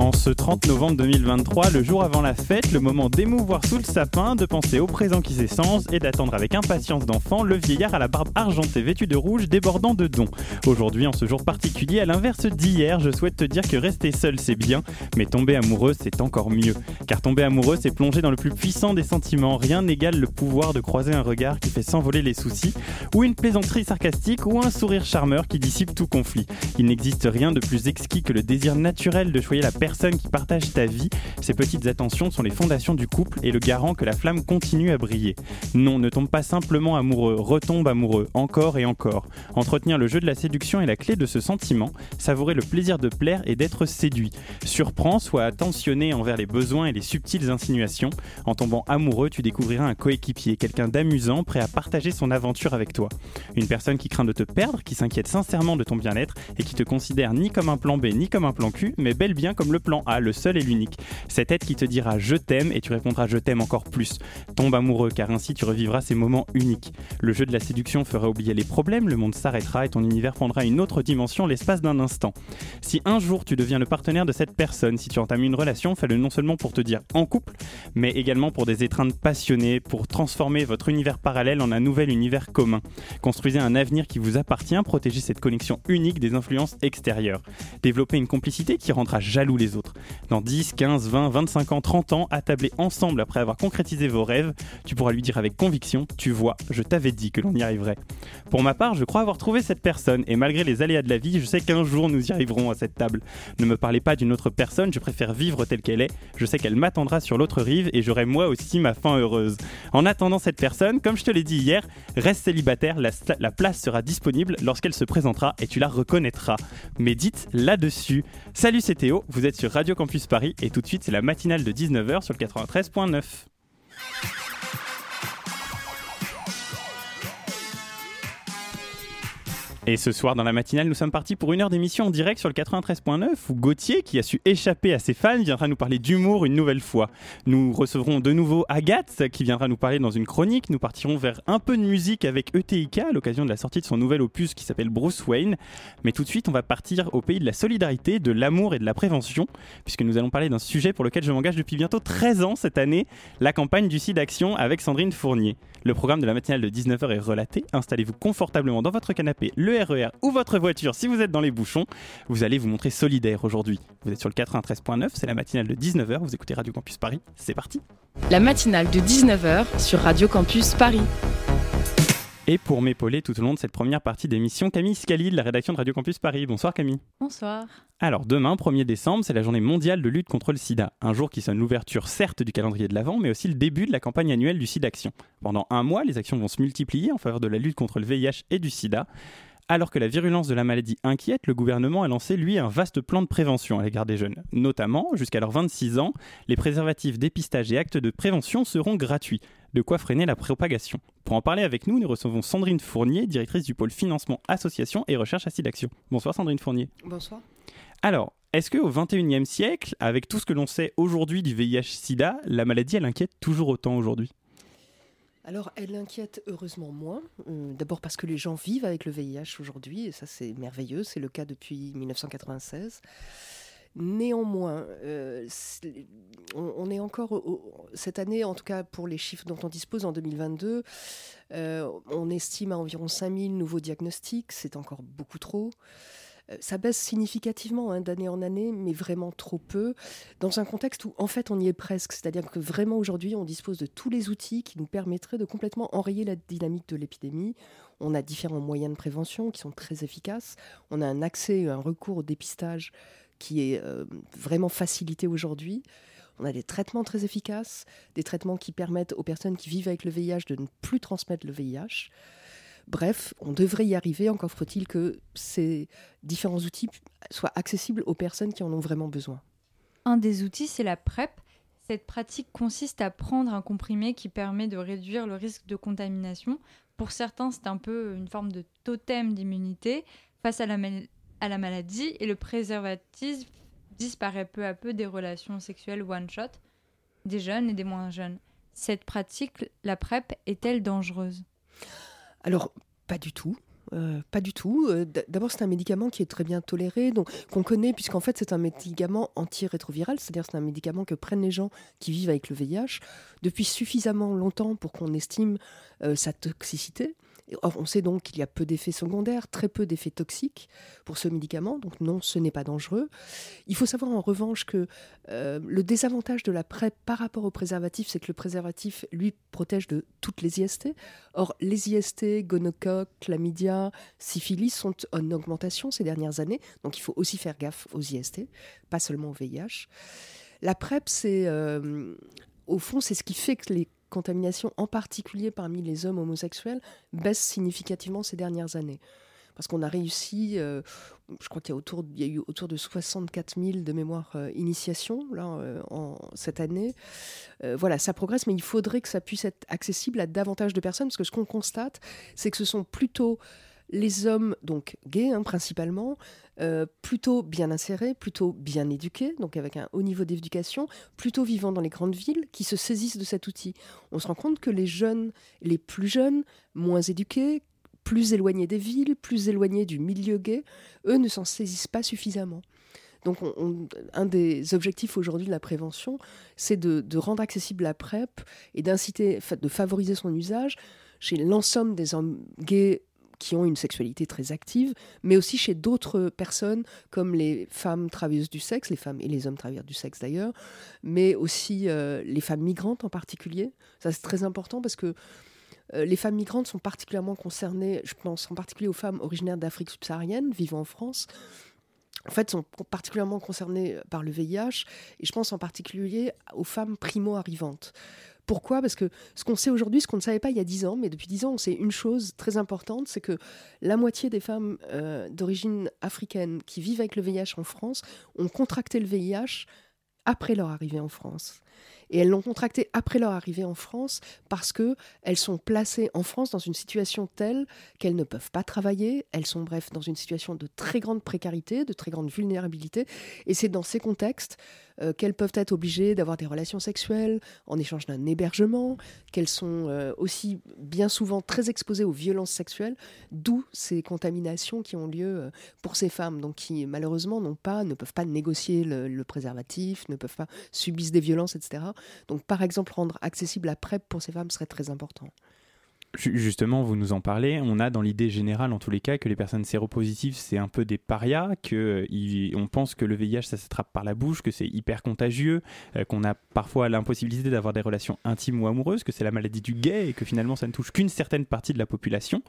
En ce 30 novembre 2023, le jour avant la fête, le moment d'émouvoir sous le sapin, de penser au présent qui s'essence et d'attendre avec impatience d'enfant le vieillard à la barbe argentée vêtu de rouge débordant de dons. Aujourd'hui, en ce jour particulier, à l'inverse d'hier, je souhaite te dire que rester seul c'est bien, mais tomber amoureux c'est encore mieux. Car tomber amoureux c'est plonger dans le plus puissant des sentiments, rien n'égale le pouvoir de croiser un regard qui fait s'envoler les soucis, ou une plaisanterie sarcastique, ou un sourire charmeur qui dissipe tout conflit. Il n'existe rien de plus exquis que le désir naturel de choyer la personne qui partage ta vie. Ces petites attentions sont les fondations du couple et le garant que la flamme continue à briller. Non, ne tombe pas simplement amoureux, retombe amoureux, encore et encore. Entretenir le jeu de la séduction est la clé de ce sentiment, savourer le plaisir de plaire et d'être séduit. Surprends, sois attentionné envers les besoins et les subtiles insinuations. En tombant amoureux, tu découvriras un coéquipier, quelqu'un d'amusant, prêt à partager son aventure avec toi. Une personne qui craint de te perdre, qui s'inquiète sincèrement de ton bien-être et qui te considère ni comme un plan B ni comme un plan Q, mais bel bien comme le plan A, le seul et l'unique. Cette aide qui te dira je t'aime et tu répondras je t'aime encore plus. Tombe amoureux car ainsi tu revivras ces moments uniques. Le jeu de la séduction fera oublier les problèmes, le monde s'arrêtera et ton univers prendra une autre dimension l'espace d'un instant. Si un jour tu deviens le partenaire de cette personne, si tu entames une relation, fais-le non seulement pour te dire en couple, mais également pour des étreintes passionnées, pour transformer votre univers parallèle en un nouvel univers commun. Construisez un avenir qui vous appartient, protégez cette connexion unique des influences extérieures. Développez une complicité qui rendra jaloux les autres. Dans 10, 15, 20, 25 ans, 30 ans, attablés ensemble après avoir concrétisé vos rêves, tu pourras lui dire avec conviction Tu vois, je t'avais dit que l'on y arriverait. Pour ma part, je crois avoir trouvé cette personne, et malgré les aléas de la vie, je sais qu'un jour nous y arriverons à cette table. Ne me parlez pas d'une autre personne, je préfère vivre telle qu'elle est. Je sais qu'elle m'attendra sur l'autre rive et j'aurai moi aussi ma fin heureuse. En attendant cette personne, comme je te l'ai dit hier, reste célibataire, la, la place sera disponible lorsqu'elle se présentera et tu la reconnaîtras. Médite là-dessus. Salut, c'est Théo, vous êtes sur Radio Campus Paris et tout de suite c'est la matinale de 19h sur le 93.9. Et ce soir, dans la matinale, nous sommes partis pour une heure d'émission en direct sur le 93.9 où Gauthier, qui a su échapper à ses fans, viendra nous parler d'humour une nouvelle fois. Nous recevrons de nouveau Agathe, qui viendra nous parler dans une chronique. Nous partirons vers un peu de musique avec ETIK à l'occasion de la sortie de son nouvel opus qui s'appelle Bruce Wayne. Mais tout de suite, on va partir au pays de la solidarité, de l'amour et de la prévention, puisque nous allons parler d'un sujet pour lequel je m'engage depuis bientôt 13 ans cette année, la campagne du site Action avec Sandrine Fournier. Le programme de la matinale de 19h est relaté. Installez-vous confortablement dans votre canapé, le RER ou votre voiture si vous êtes dans les bouchons. Vous allez vous montrer solidaire aujourd'hui. Vous êtes sur le 93.9, c'est la matinale de 19h, vous écoutez Radio Campus Paris, c'est parti. La matinale de 19h sur Radio Campus Paris. Et pour m'épauler tout au long de cette première partie d'émission, Camille Scali de la rédaction de Radio Campus Paris. Bonsoir Camille. Bonsoir. Alors demain, 1er décembre, c'est la journée mondiale de lutte contre le sida. Un jour qui sonne l'ouverture certes du calendrier de l'Avent, mais aussi le début de la campagne annuelle du SIDA Action. Pendant un mois, les actions vont se multiplier en faveur de la lutte contre le VIH et du sida. Alors que la virulence de la maladie inquiète, le gouvernement a lancé, lui, un vaste plan de prévention à l'égard des jeunes. Notamment, jusqu'à leurs 26 ans, les préservatifs, dépistage et actes de prévention seront gratuits. De quoi freiner la propagation. Pour en parler avec nous, nous recevons Sandrine Fournier, directrice du pôle financement, association et recherche à SIDAction. Bonsoir Sandrine Fournier. Bonsoir. Alors, est-ce qu'au XXIe siècle, avec tout ce que l'on sait aujourd'hui du VIH-Sida, la maladie, elle inquiète toujours autant aujourd'hui? Alors, elle inquiète heureusement moins. Euh, D'abord parce que les gens vivent avec le VIH aujourd'hui, et ça c'est merveilleux, c'est le cas depuis 1996. Néanmoins, euh, on, est encore cette année, en tout cas pour les chiffres dont on dispose en 2022, euh, on estime à environ 5000 nouveaux diagnostics, c'est encore beaucoup trop ça baisse significativement hein, d'année en année, mais vraiment trop peu, dans un contexte où en fait on y est presque. C'est-à-dire que vraiment aujourd'hui on dispose de tous les outils qui nous permettraient de complètement enrayer la dynamique de l'épidémie. On a différents moyens de prévention qui sont très efficaces. On a un accès, un recours au dépistage qui est euh, vraiment facilité aujourd'hui. On a des traitements très efficaces, des traitements qui permettent aux personnes qui vivent avec le VIH de ne plus transmettre le VIH. Bref, on devrait y arriver, encore faut-il que ces différents outils soient accessibles aux personnes qui en ont vraiment besoin. Un des outils, c'est la PrEP. Cette pratique consiste à prendre un comprimé qui permet de réduire le risque de contamination. Pour certains, c'est un peu une forme de totem d'immunité face à la, maladie et le préservatif disparaît peu à peu des relations sexuelles one-shot des jeunes et des moins jeunes. Cette pratique, la PrEP, est-elle dangereuse? Alors, pas du tout. Euh, pas du tout. Euh, d'abord, c'est un médicament qui est très bien toléré, donc qu'on connaît puisqu'en fait c'est un médicament antirétroviral, c'est-à-dire c'est un médicament que prennent les gens qui vivent avec le VIH depuis suffisamment longtemps pour qu'on estime euh, sa toxicité. Or, on sait donc qu'il y a peu d'effets secondaires, très peu d'effets toxiques pour ce médicament, donc non, ce n'est pas dangereux. Il faut savoir en revanche que euh, le désavantage de la PrEP par rapport au préservatif, c'est que le préservatif, lui, protège de toutes les IST. Or, les IST, gonocoque, chlamydia, syphilis sont en augmentation ces dernières années, donc il faut aussi faire gaffe aux IST, pas seulement au VIH. La PrEP, c'est euh, au fond, c'est ce qui fait que les contamination, en particulier parmi les hommes homosexuels, baisse significativement ces dernières années. Parce qu'on a réussi, euh, je crois qu'il y, a eu autour de 64 000 de mémoire euh, initiation là, euh, en, cette année. voilà, ça progresse, mais il faudrait que ça puisse être accessible à davantage de personnes, parce que ce qu'on constate, c'est que ce sont plutôt les hommes, donc gays hein, principalement, euh, plutôt bien insérés, plutôt bien éduqués, donc avec un haut niveau d'éducation, plutôt vivant dans les grandes villes, qui se saisissent de cet outil. On se rend compte que les jeunes, les plus jeunes, moins éduqués, plus éloignés des villes, plus éloignés du milieu gay, eux ne s'en saisissent pas suffisamment. Donc, un des objectifs aujourd'hui de la prévention, c'est de, de, rendre accessible la PrEP et d'inciter, de favoriser son usage chez l'ensemble des hommes gays qui ont une sexualité très active, mais aussi chez d'autres personnes comme les femmes travailleuses du sexe, les femmes et les hommes travailleurs du sexe d'ailleurs, mais aussi euh, les femmes migrantes en particulier. Ça c'est très important parce que euh, les femmes migrantes sont particulièrement concernées, je pense en particulier aux femmes originaires d'Afrique subsaharienne vivant en France en fait, sont particulièrement concernées par le VIH, et je pense en particulier aux femmes primo-arrivantes. Pourquoi? Parce que ce qu'on sait aujourd'hui, ce qu'on ne savait pas il y a 10 ans, mais depuis 10 ans, on sait une chose très importante, c'est que la moitié des femmes euh, d'origine africaine qui vivent avec le VIH en France ont contracté le VIH après leur arrivée en France. Et elles l'ont contracté après leur arrivée en France parce que elles sont placées en France dans une situation telle qu'elles ne peuvent pas travailler. Elles sont bref dans une situation de très grande précarité, de très grande vulnérabilité. Et c'est dans ces contextes euh, qu'elles peuvent être obligées d'avoir des relations sexuelles en échange d'un hébergement, qu'elles sont euh, aussi bien souvent très exposées aux violences sexuelles, d'où ces contaminations qui ont lieu euh, pour ces femmes, donc qui malheureusement n'ont pas, ne peuvent pas négocier le, préservatif, ne peuvent pas subissent des violences, etc. Donc, par exemple, rendre accessible la PrEP pour ces femmes serait très important. Justement, vous nous en parlez. On a dans l'idée générale, en tous les cas, que les personnes séropositives, c'est un peu des parias, que on pense que le VIH, ça s'attrape par la bouche, que c'est hyper contagieux, euh, qu'on a parfois l'impossibilité d'avoir des relations intimes ou amoureuses, que c'est la maladie du gay et que finalement ça ne touche qu'une certaine partie de la population.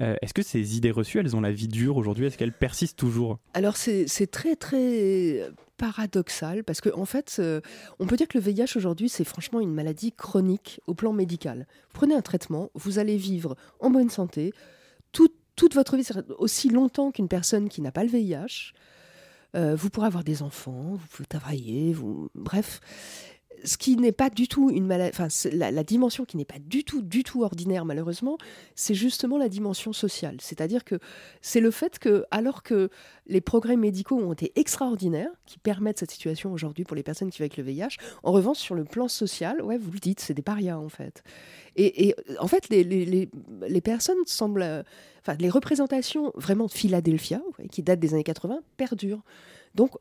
Euh, est-ce que ces idées reçues, elles ont la vie dure aujourd'hui? Est-ce qu'elles persistent toujours? Alors c'est très très paradoxal parce qu'en en fait, euh, on peut dire que le VIH aujourd'hui, c'est franchement une maladie chronique au plan médical. prenez un traitement, vous allez vivre en bonne santé toute votre vie, aussi longtemps qu'une personne qui n'a pas le VIH. Euh, vous pourrez avoir des enfants, vous pouvez travailler, vous... bref ce qui n'est pas du tout une maladie, enfin la, dimension qui n'est pas du tout, du tout ordinaire malheureusement, c'est justement la dimension sociale. C'est-à-dire que c'est le fait que, alors que les progrès médicaux ont été extraordinaires, qui permettent cette situation aujourd'hui pour les personnes qui vivent avec le VIH, en revanche sur le plan social, ouais, vous le dites, c'est des parias en fait. Et, en fait, les, les, les, personnes semblent, enfin les représentations vraiment de Philadelphia, qui datent des années 80, perdurent. Donc,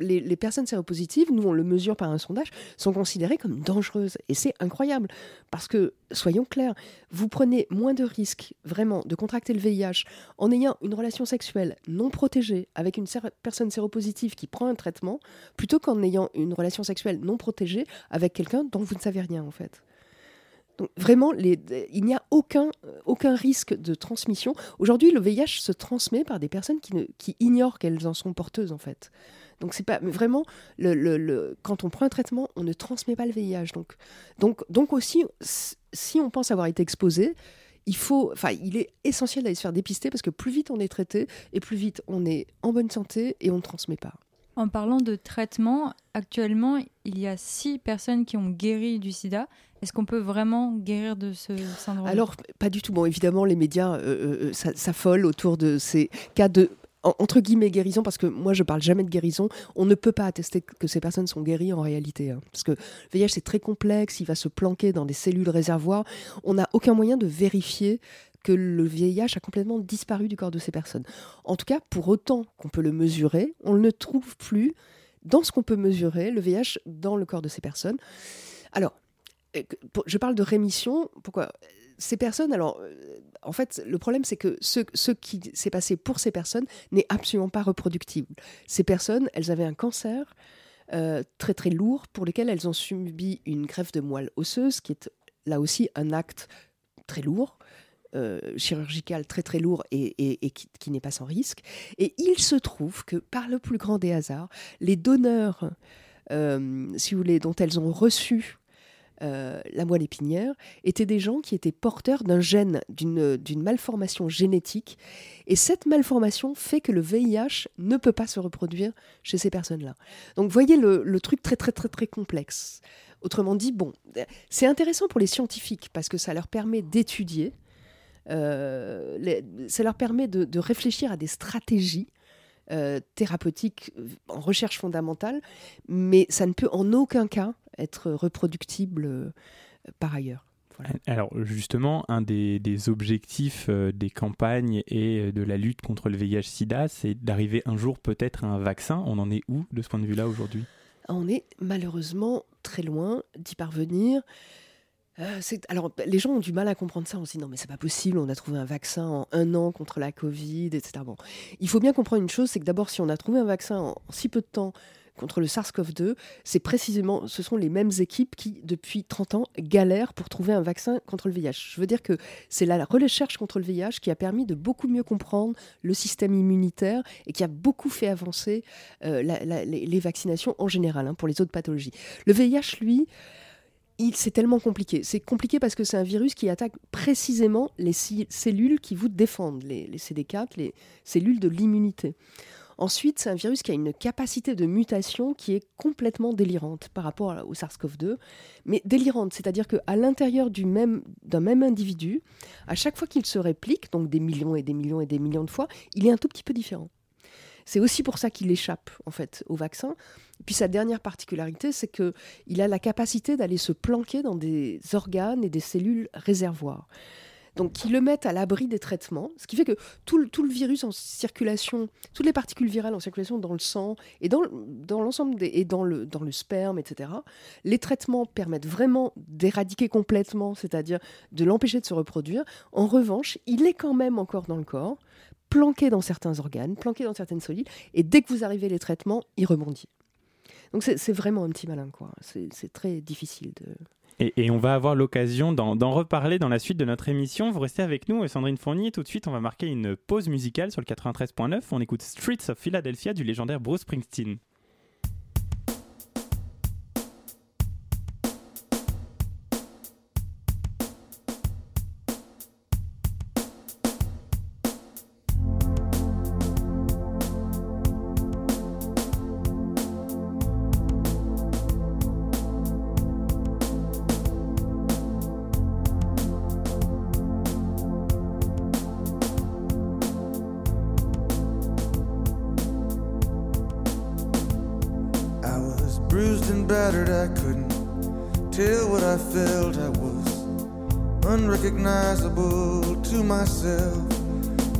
les, personnes séropositives, nous on le mesure par un sondage, sont considérées comme dangereuses. Et c'est incroyable. Parce que, soyons clairs, vous prenez moins de risques vraiment de contracter le VIH en ayant une relation sexuelle non protégée avec une personne séropositive qui prend un traitement, plutôt qu'en ayant une relation sexuelle non protégée avec quelqu'un dont vous ne savez rien en fait. Donc vraiment, il n'y a aucun, aucun risque de transmission. Aujourd'hui, le VIH se transmet par des personnes qui, ignorent qu'elles en sont porteuses, en fait. Donc c'est pas vraiment le, le, quand on prend un traitement, on ne transmet pas le VIH. Donc donc donc aussi, si on pense avoir été exposé, il faut, enfin, il est essentiel d'aller se faire dépister parce que plus vite on est traité et plus vite on est en bonne santé et on ne transmet pas. En parlant de traitement, actuellement, il y a six personnes qui ont guéri du sida. Est-ce qu'on peut vraiment guérir de ce syndrome Alors, pas du tout. Bon, évidemment, les médias euh, euh, euh, s'affolent autour de ces cas de entre guillemets guérison, parce que moi je parle jamais de guérison, on ne peut pas attester que ces personnes sont guéries en réalité. Hein. parce que le VIH c'est très complexe, il va se planquer dans des cellules réservoirs. On n'a aucun moyen de vérifier que le VIH a complètement disparu du corps de ces personnes. En tout cas, pour autant qu'on peut le mesurer, on ne trouve plus dans ce qu'on peut mesurer le VIH dans le corps de ces personnes. Alors, euh, je parle de rémission. Pourquoi Ces personnes, alors, euh, en fait, le problème, c'est que ce, qui s'est passé pour ces personnes n'est absolument pas reproductible. Ces personnes, elles avaient un cancer euh, très très lourd pour lequel elles ont subi une greffe de moelle osseuse, qui est là aussi un acte très lourd. chirurgical très très lourd et, qui, qui n'est pas sans risque. Et il se trouve que par le plus grand des hasards, les donneurs, si vous voulez, dont elles ont reçu euh, la moelle épinière, étaient des gens qui étaient porteurs d'un gène, d'une malformation génétique. Et cette malformation fait que le VIH ne peut pas se reproduire chez ces personnes-là. Donc, voyez le, truc très, très, très, très complexe. Autrement dit, bon, c'est intéressant pour les scientifiques parce que ça leur permet d'étudier, euh, ça leur permet de, réfléchir à des stratégies euh, thérapeutiques en recherche fondamentale, mais ça ne peut en aucun cas être reproductible euh, par ailleurs. Alors justement, un des, objectifs euh, des campagnes et euh, de la lutte contre le VIH-Sida, c'est d'arriver un jour peut-être à un vaccin. On en est où de ce point de vue-là aujourd'hui? On est malheureusement très loin d'y parvenir. alors, les gens ont du mal à comprendre ça. On se dit non, mais c'est pas possible. On a trouvé un vaccin en un an contre la Covid, etc. Bon, il faut bien comprendre une chose, c'est que d'abord, si on a trouvé un vaccin en si peu de temps contre le SARS-CoV-2, c'est précisément, ce sont les mêmes équipes qui, depuis 30 ans, galèrent pour trouver un vaccin contre le VIH. Je veux dire que c'est la recherche contre le VIH qui a permis de beaucoup mieux comprendre le système immunitaire et qui a beaucoup fait avancer euh, les, vaccinations en général hein, pour les autres pathologies. Le VIH, lui, c'est tellement compliqué. C'est compliqué parce que c'est un virus qui attaque précisément les cellules qui vous défendent, les, les CD4, les cellules de l'immunité. Ensuite, c'est un virus qui a une capacité de mutation qui est complètement délirante par rapport au SARS-CoV-2, mais délirante, c'est-à-dire qu'à l'intérieur d'un même, individu, à chaque fois qu'il se réplique, donc des millions et des millions et des millions de fois, il est un tout petit peu différent. C'est aussi pour ça qu'il échappe en fait au vaccin. puis sa dernière particularité, c'est qu'il a la capacité d'aller se planquer dans des organes et des cellules réservoirs donc qui le mettent à l'abri des traitements, ce qui fait que tout le, tout le, virus en circulation, toutes les particules virales en circulation dans le sang et dans, dans l'ensemble des, et dans le, dans le sperme, etc., les traitements permettent vraiment d'éradiquer complètement, c'est-à-dire de l'empêcher de se reproduire. En revanche, il est quand même encore dans le corps, planqué dans certains organes, planqué dans certaines solides, et dès que vous arrivez les traitements, il rebondit. Donc c'est vraiment un petit malin, quoi. C'est très difficile de... Et, on va avoir l'occasion d'en reparler dans la suite de notre émission. Vous restez avec nous, Sandrine Fournier. Tout de suite, on va marquer une pause musicale sur le 93.9. On écoute Streets of Philadelphia du légendaire Bruce Springsteen.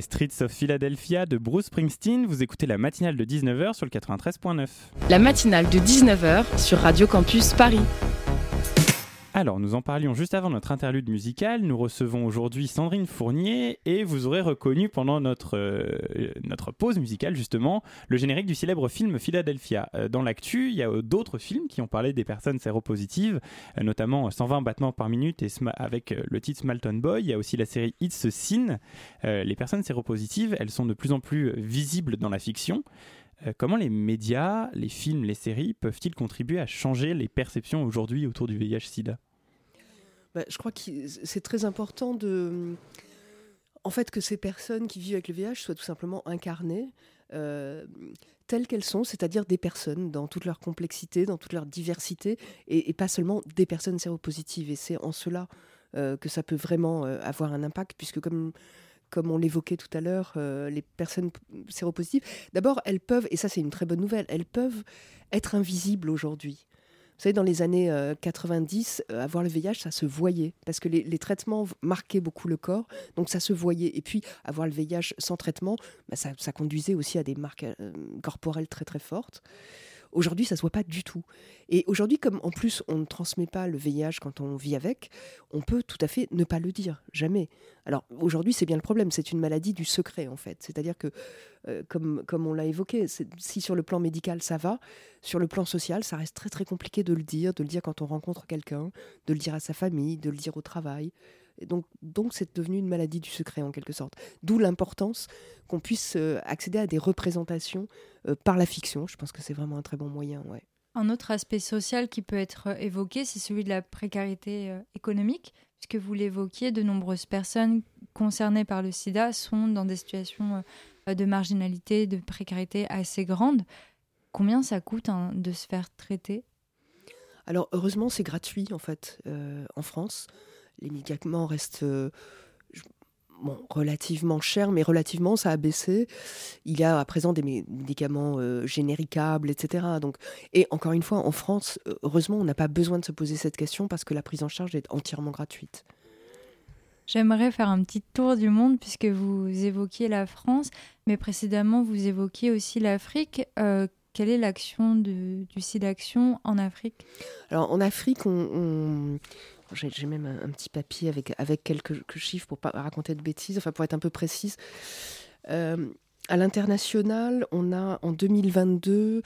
Streets of Philadelphia de Bruce Springsteen. Vous écoutez la matinale de 19h sur le 93.9. La matinale de 19h sur Radio Campus Paris. Alors, nous en parlions juste avant notre interlude musical. Nous recevons aujourd'hui Sandrine Fournier et vous aurez reconnu pendant notre, euh, pause musicale, justement, le générique du célèbre film Philadelphia. Euh, dans l'actu, il y a euh, d'autres films qui ont parlé des personnes séropositives, notamment 120 battements par minute avec le titre Smalton Boy. Il y a aussi la série It's a Sin. Les personnes séropositives, elles sont de plus en plus visibles dans la fiction. Comment les médias, les films, les séries peuvent-ils contribuer à changer les perceptions aujourd'hui autour du VIH-Sida? Bah, je crois que c'est très important de, en fait, que ces personnes qui vivent avec le VIH soient tout simplement incarnées euh, telles qu'elles sont, c'est-à-dire des personnes dans toute leur complexité, dans toute leur diversité, et, pas seulement des personnes séropositives. Et c'est en cela euh, que ça peut vraiment euh, avoir un impact, puisque comme comme on l'évoquait tout à l'heure, les personnes séropositives, d'abord, elles peuvent, et ça c'est une très bonne nouvelle, elles peuvent être invisibles aujourd'hui. Vous savez, dans les années euh, 90, euh, avoir le VIH, ça se voyait, parce que les, traitements marquaient beaucoup le corps, donc ça se voyait. Et puis, avoir le VIH sans traitement, bah, ça, ça conduisait aussi à des marques euh, corporelles très très fortes. Aujourd'hui, ça se voit pas du tout. Et aujourd'hui, comme en plus on ne transmet pas le VIH quand on vit avec, on peut tout à fait ne pas le dire, jamais. Alors aujourd'hui, c'est bien le problème, c'est une maladie du secret en fait. C'est-à-dire que, euh, comme, comme on l'a évoqué, si sur le plan médical ça va, sur le plan social, ça reste très très compliqué de le dire, de le dire quand on rencontre quelqu'un, de le dire à sa famille, de le dire au travail. Et donc, donc c'est devenu une maladie du secret en quelque sorte. D'où l'importance qu'on puisse euh, accéder à des représentations euh, par la fiction. Je pense que c'est vraiment un très bon moyen. Ouais. Un autre aspect social qui peut être euh, évoqué, c'est celui de la précarité économique, puisque vous l'évoquiez, de nombreuses personnes concernées par le sida sont dans des situations de marginalité, de précarité assez grandes. Combien ça coûte hein, de se faire traiter? Alors heureusement, c'est gratuit en fait euh, en France. Les médicaments restent euh, bon, relativement chers, mais relativement ça a baissé. Il y a à présent des mé- médicaments euh, généricables, etc. Donc, et encore une fois, en France, euh, heureusement, on n'a pas besoin de se poser cette question parce que la prise en charge est entièrement gratuite. J'aimerais faire un petit tour du monde puisque vous évoquiez la France, mais précédemment vous évoquiez aussi l'Afrique. Euh, quelle est l'action du SIDAction en Afrique? Alors en Afrique, on, on- j'ai même un, petit papier avec, avec quelques quelques chiffres pour pas raconter de bêtises, enfin pour être un peu précise. Euh, à l'international, on a en 2022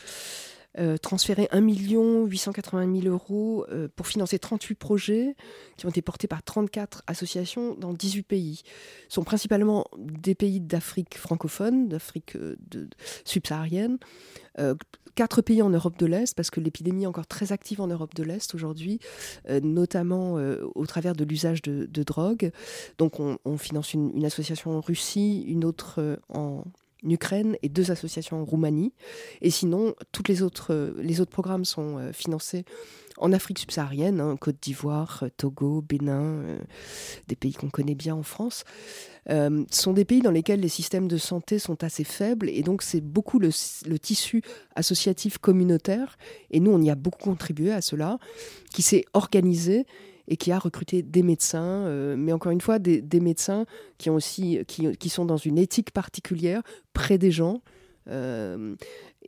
euh, transféré 1 880 000 euros euh, pour financer 38 projets qui ont été portés par 34 associations dans 18 pays. Ce sont principalement des pays d'Afrique francophone, d'Afrique euh, subsaharienne, euh, quatre pays en Europe de l'Est, parce que l'épidémie est encore très active en Europe de l'Est aujourd'hui, notamment au travers de l'usage de, de drogue. Donc on, finance une, association en Russie, une autre en Ukraine et deux associations en Roumanie. Et sinon, toutes les autres, euh, les autres programmes sont euh, financés en Afrique subsaharienne, hein, Côte d'Ivoire, euh, Togo, Bénin, des pays qu'on connaît bien en France. Euh, sont des pays dans lesquels les systèmes de santé sont assez faibles et donc c'est beaucoup le, le tissu associatif communautaire et nous on y a beaucoup contribué à cela qui s'est organisé et qui a recruté des médecins, euh, mais encore une fois, des, médecins qui, ont aussi, qui, sont dans une éthique particulière, près des gens. Euh,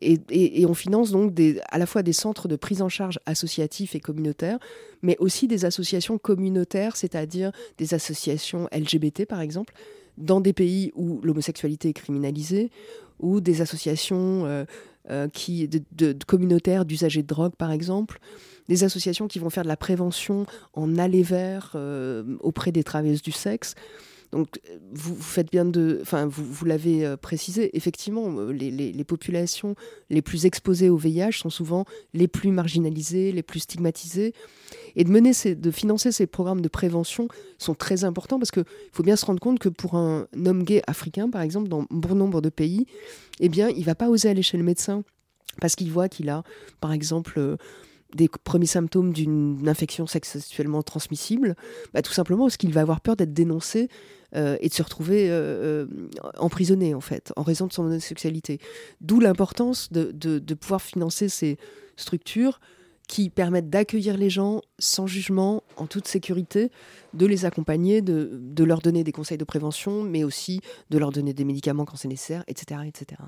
et, on finance donc à la fois des centres de prise en charge associatifs et communautaires, mais aussi des associations communautaires, c'est-à-dire des associations LGBT par exemple, dans des pays où l'homosexualité est criminalisée, ou des associations euh, qui, de, communautaires d'usagers de drogue par exemple, des associations qui vont faire de la prévention en aller vers euh, auprès des travailleuses du sexe. Donc, vous, faites bien de. Enfin, vous, l'avez euh, précisé, effectivement, euh, les, populations les plus exposées au VIH sont souvent les plus marginalisées, les plus stigmatisées. Et de, mener de financer ces programmes de prévention sont très importants parce qu'il faut bien se rendre compte que pour un homme gay africain, par exemple, dans bon nombre de pays, eh bien, il ne va pas oser aller chez le médecin parce qu'il voit qu'il a, par exemple, des premiers symptômes d'une infection sexuellement transmissible, bah, tout simplement parce qu'il va avoir peur d'être dénoncé euh, et de se retrouver euh, euh, emprisonné, en fait, en raison de son homosexualité. D'où l'importance de, pouvoir financer ces structures qui permettent d'accueillir les gens sans jugement, en toute sécurité, de les accompagner, de, de leur donner des conseils de prévention, mais aussi de leur donner des médicaments quand c'est nécessaire, etc. etc.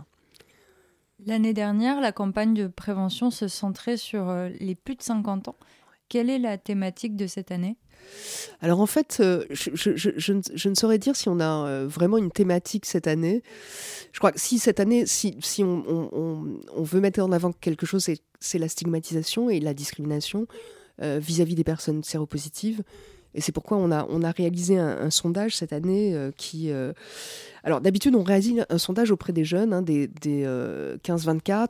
L'année dernière, la campagne de prévention se centrait sur euh, les plus de 50 ans. Quelle est la thématique de cette année? Alors en fait, euh, je, ne saurais dire si on a euh, vraiment une thématique cette année. Je crois que si cette année, si, on, veut mettre en avant quelque chose, c'est la stigmatisation et la discrimination vis-à-vis des personnes séropositives. Et c'est pourquoi on a, on a réalisé un, sondage cette année euh, qui... Euh, alors d'habitude, on réalise un sondage auprès des jeunes, hein, des, des 15-24. Euh,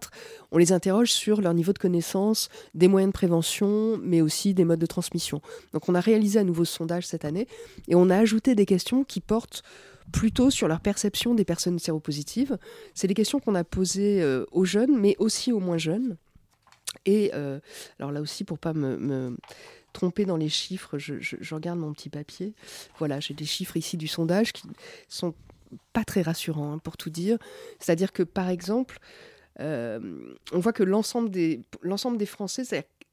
on les interroge sur leur niveau de connaissance, des moyens de prévention, mais aussi des modes de transmission. Donc on a réalisé un nouveau sondage cette année et on a ajouté des questions qui portent plutôt sur leur perception des personnes séropositives. C'est des questions qu'on a posées aux jeunes, mais aussi aux moins jeunes. Et alors là aussi, pour pas me trompé dans les chiffres, je, regarde mon petit papier. Voilà, j'ai des chiffres ici du sondage qui sont pas très rassurants, hein, pour tout dire. C'est-à-dire que, par exemple, euh, on voit que l'ensemble des, l'ensemble des Français,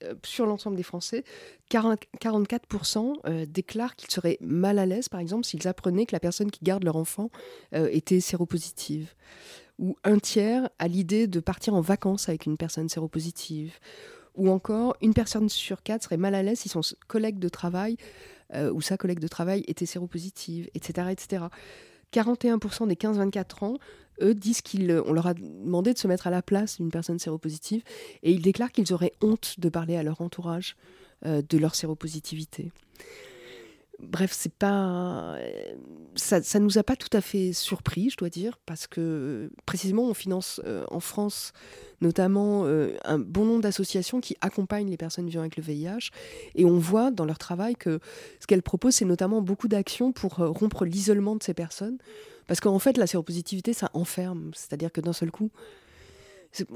euh, sur l'ensemble des Français, 44% euh, déclarent qu'ils seraient mal à l'aise, par exemple, s'ils apprenaient que la personne qui garde leur enfant était séropositive. Ou un tiers a l'idée de partir en vacances avec une personne séropositive. Ou encore, une personne sur quatre serait mal à l'aise si son collègue de travail euh, ou sa collègue de travail était séropositive, etc. etc. 41% des 15-24 ans, eux, disent qu'on leur a demandé de se mettre à la place d'une personne séropositive et ils déclarent qu'ils auraient honte de parler à leur entourage euh, de leur séropositivité. Bref, c'est pas ça, ça nous a pas tout à fait surpris, je dois dire, parce que précisément on finance euh, en France notamment euh, un bon nombre d'associations qui accompagnent les personnes vivant avec le VIH et on voit dans leur travail que ce qu'elles proposent c'est notamment beaucoup d'actions pour euh, rompre l'isolement de ces personnes. Parce qu'en fait la séropositivité ça enferme, c'est-à-dire que d'un seul coup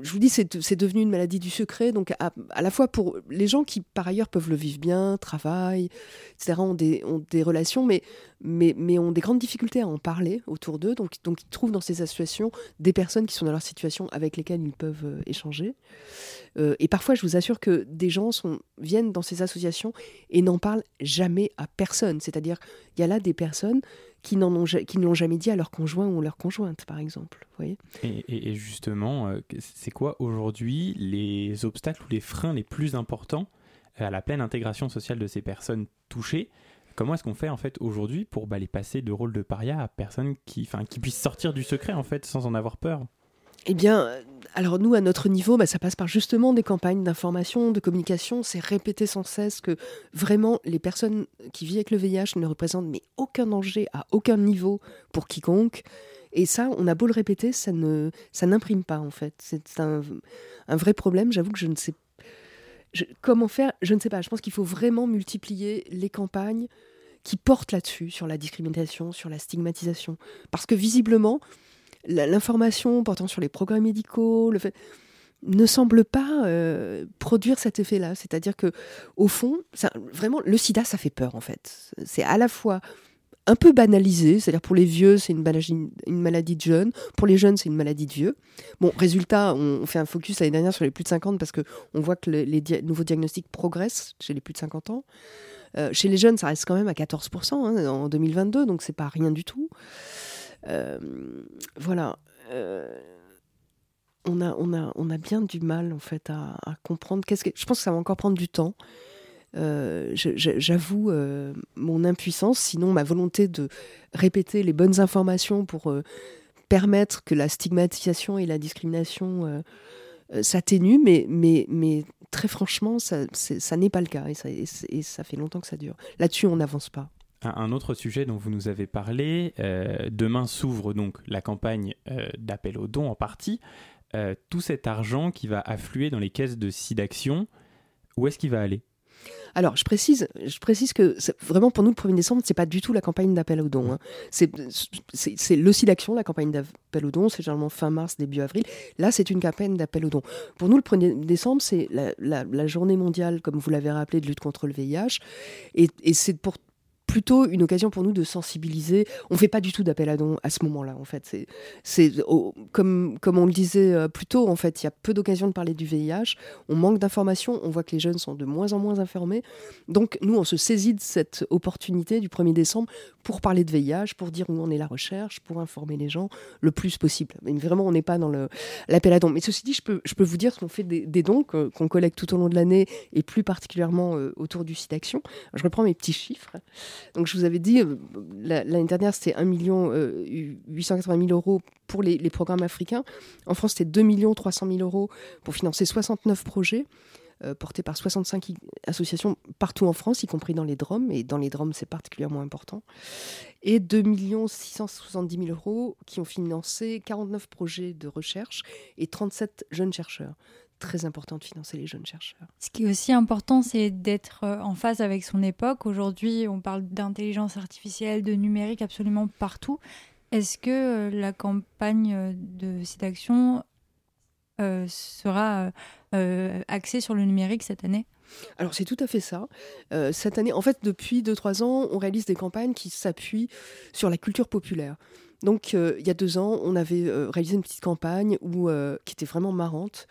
je vous dis, c'est devenu une maladie du secret. Donc, à, la fois pour les gens qui, par ailleurs, peuvent le vivre bien, travaillent, etc., ont des, relations, mais, ont des grandes difficultés à en parler autour d'eux. Donc, ils trouvent dans ces associations des personnes qui sont dans leur situation avec lesquelles ils peuvent euh, échanger. Euh, et parfois, je vous assure que des gens viennent dans ces associations et n'en parlent jamais à personne. C'est-à-dire, il y a là des personnes qui, n'en qui ne l'ont jamais dit à leur conjoint ou leur conjointe, par exemple. Voyez et, justement, euh, c'est quoi aujourd'hui les obstacles ou les freins les plus importants à la pleine intégration sociale de ces personnes touchées? Comment est-ce qu'on fait en fait aujourd'hui pour bah, les passer de rôle de paria à personnes qui, qui puissent sortir du secret en fait sans en avoir peur? Eh bien, alors nous, à notre niveau, bah, ça passe par justement des campagnes d'information, de communication. C'est répéter sans cesse que vraiment les personnes qui vivent avec le VIH ne représentent mais aucun danger à aucun niveau pour quiconque. Et ça, on a beau le répéter, ça ne, ça n'imprime pas en fait. C'est un, un vrai problème. J'avoue que je ne sais comment faire. Je ne sais pas. Je pense qu'il faut vraiment multiplier les campagnes qui portent là-dessus, sur la discrimination, sur la stigmatisation, parce que visiblement l'information portant sur les programmes médicaux, ne semble pas euh, produire cet effet-là. C'est-à-dire que, au fond, vraiment, le sida, ça fait peur, en fait. C'est à la fois un peu banalisé, c'est-à-dire pour les vieux, c'est une maladie, une maladie de jeunes, pour les jeunes, c'est une maladie de vieux. Bon, résultat, on, fait un focus l'année dernière sur les plus de 50 parce qu'on voit que les, nouveaux diagnostics progressent chez les plus de 50 ans. Euh, chez les jeunes, ça reste quand même à 14% hein, en 2022, donc c'est pas rien du tout. Euh, voilà. on, a, on, a, on a bien du mal en fait à, comprendre. Qu'est-ce que... Je pense que ça va encore prendre du temps. J'avoue mon impuissance, sinon ma volonté de répéter les bonnes informations pour permettre que la stigmatisation et la discrimination s'atténuent, mais, mais, mais très franchement, ça, ça n'est pas le cas et ça, et ça, fait longtemps que ça dure. Là-dessus, on n'avance pas. Un autre sujet dont vous nous avez parlé, euh, demain s'ouvre donc la campagne euh, d'appel aux dons en partie. Euh, tout cet argent qui va affluer dans les caisses de SIDAction, où est-ce qu'il va aller? Alors, je précise, je précise que vraiment pour nous, le 1er décembre, c'est pas du tout la campagne d'appel aux dons. Hein. C'est le site d'action, la campagne d'appel aux dons, c'est généralement fin mars, début avril. Là, c'est une campagne d'appel aux dons. Pour nous, le 1er décembre, c'est la, journée mondiale, comme vous l'avez rappelé, de lutte contre le VIH. Et, et c'est pour plutôt une occasion pour nous de sensibiliser. On ne fait pas du tout d'appel à dons à ce moment-là, en fait. C'est, comme, on le disait euh, plus tôt, en fait, il y a peu d'occasions de parler du VIH. On manque d'informations. On voit que les jeunes sont de moins en moins informés. Donc, nous, on se saisit de cette opportunité du 1er décembre pour parler de VIH, pour dire où en est la recherche, pour informer les gens le plus possible. Mais vraiment, on n'est pas dans l'appel à dons. Mais ceci dit, je peux, je peux vous dire qu'on fait des, dons qu'on collecte tout au long de l'année et plus particulièrement euh, autour du site Action. Je reprends mes petits chiffres. Donc je vous avais dit, euh, l'année dernière, c'était 1 million 880 000 euros pour les, programmes africains. En France, c'était 2 300 000 euros pour financer 69 projets. Euh, portés par 65 associations partout en France, y compris dans les DROM, et dans les DROM c'est particulièrement important, et 2 670 000 euros qui ont financé 49 projets de recherche et 37 jeunes chercheurs très important de financer les jeunes chercheurs. Ce qui est aussi important, c'est d'être euh, en phase avec son époque. Aujourd'hui, on parle d'intelligence artificielle, de numérique absolument partout. Est-ce que euh, la campagne euh, de cette action sera axée sur le numérique cette année? Alors c'est tout à fait ça. cette année, en fait, depuis 2-3 ans, on réalise des campagnes qui s'appuient sur la culture populaire. Donc, il y a deux ans, on avait réalisé une petite campagne où, qui était vraiment marrante,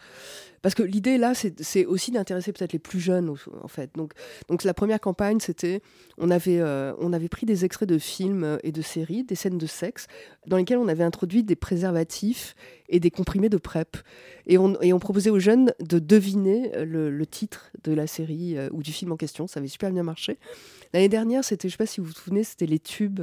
parce que l'idée là, c'est aussi d'intéresser peut-être les plus jeunes, en fait. Donc, donc la première campagne, c'était, on avait, euh, on avait pris des extraits de films euh, et de séries, des scènes de sexe, dans lesquelles on avait introduit des préservatifs et des comprimés de PrEP. Et on, et on proposait aux jeunes de deviner euh, le, titre de la série ou du film en question. Ça avait super bien marché. L'année dernière, c'était, je ne sais pas si vous vous souvenez, c'était les tubes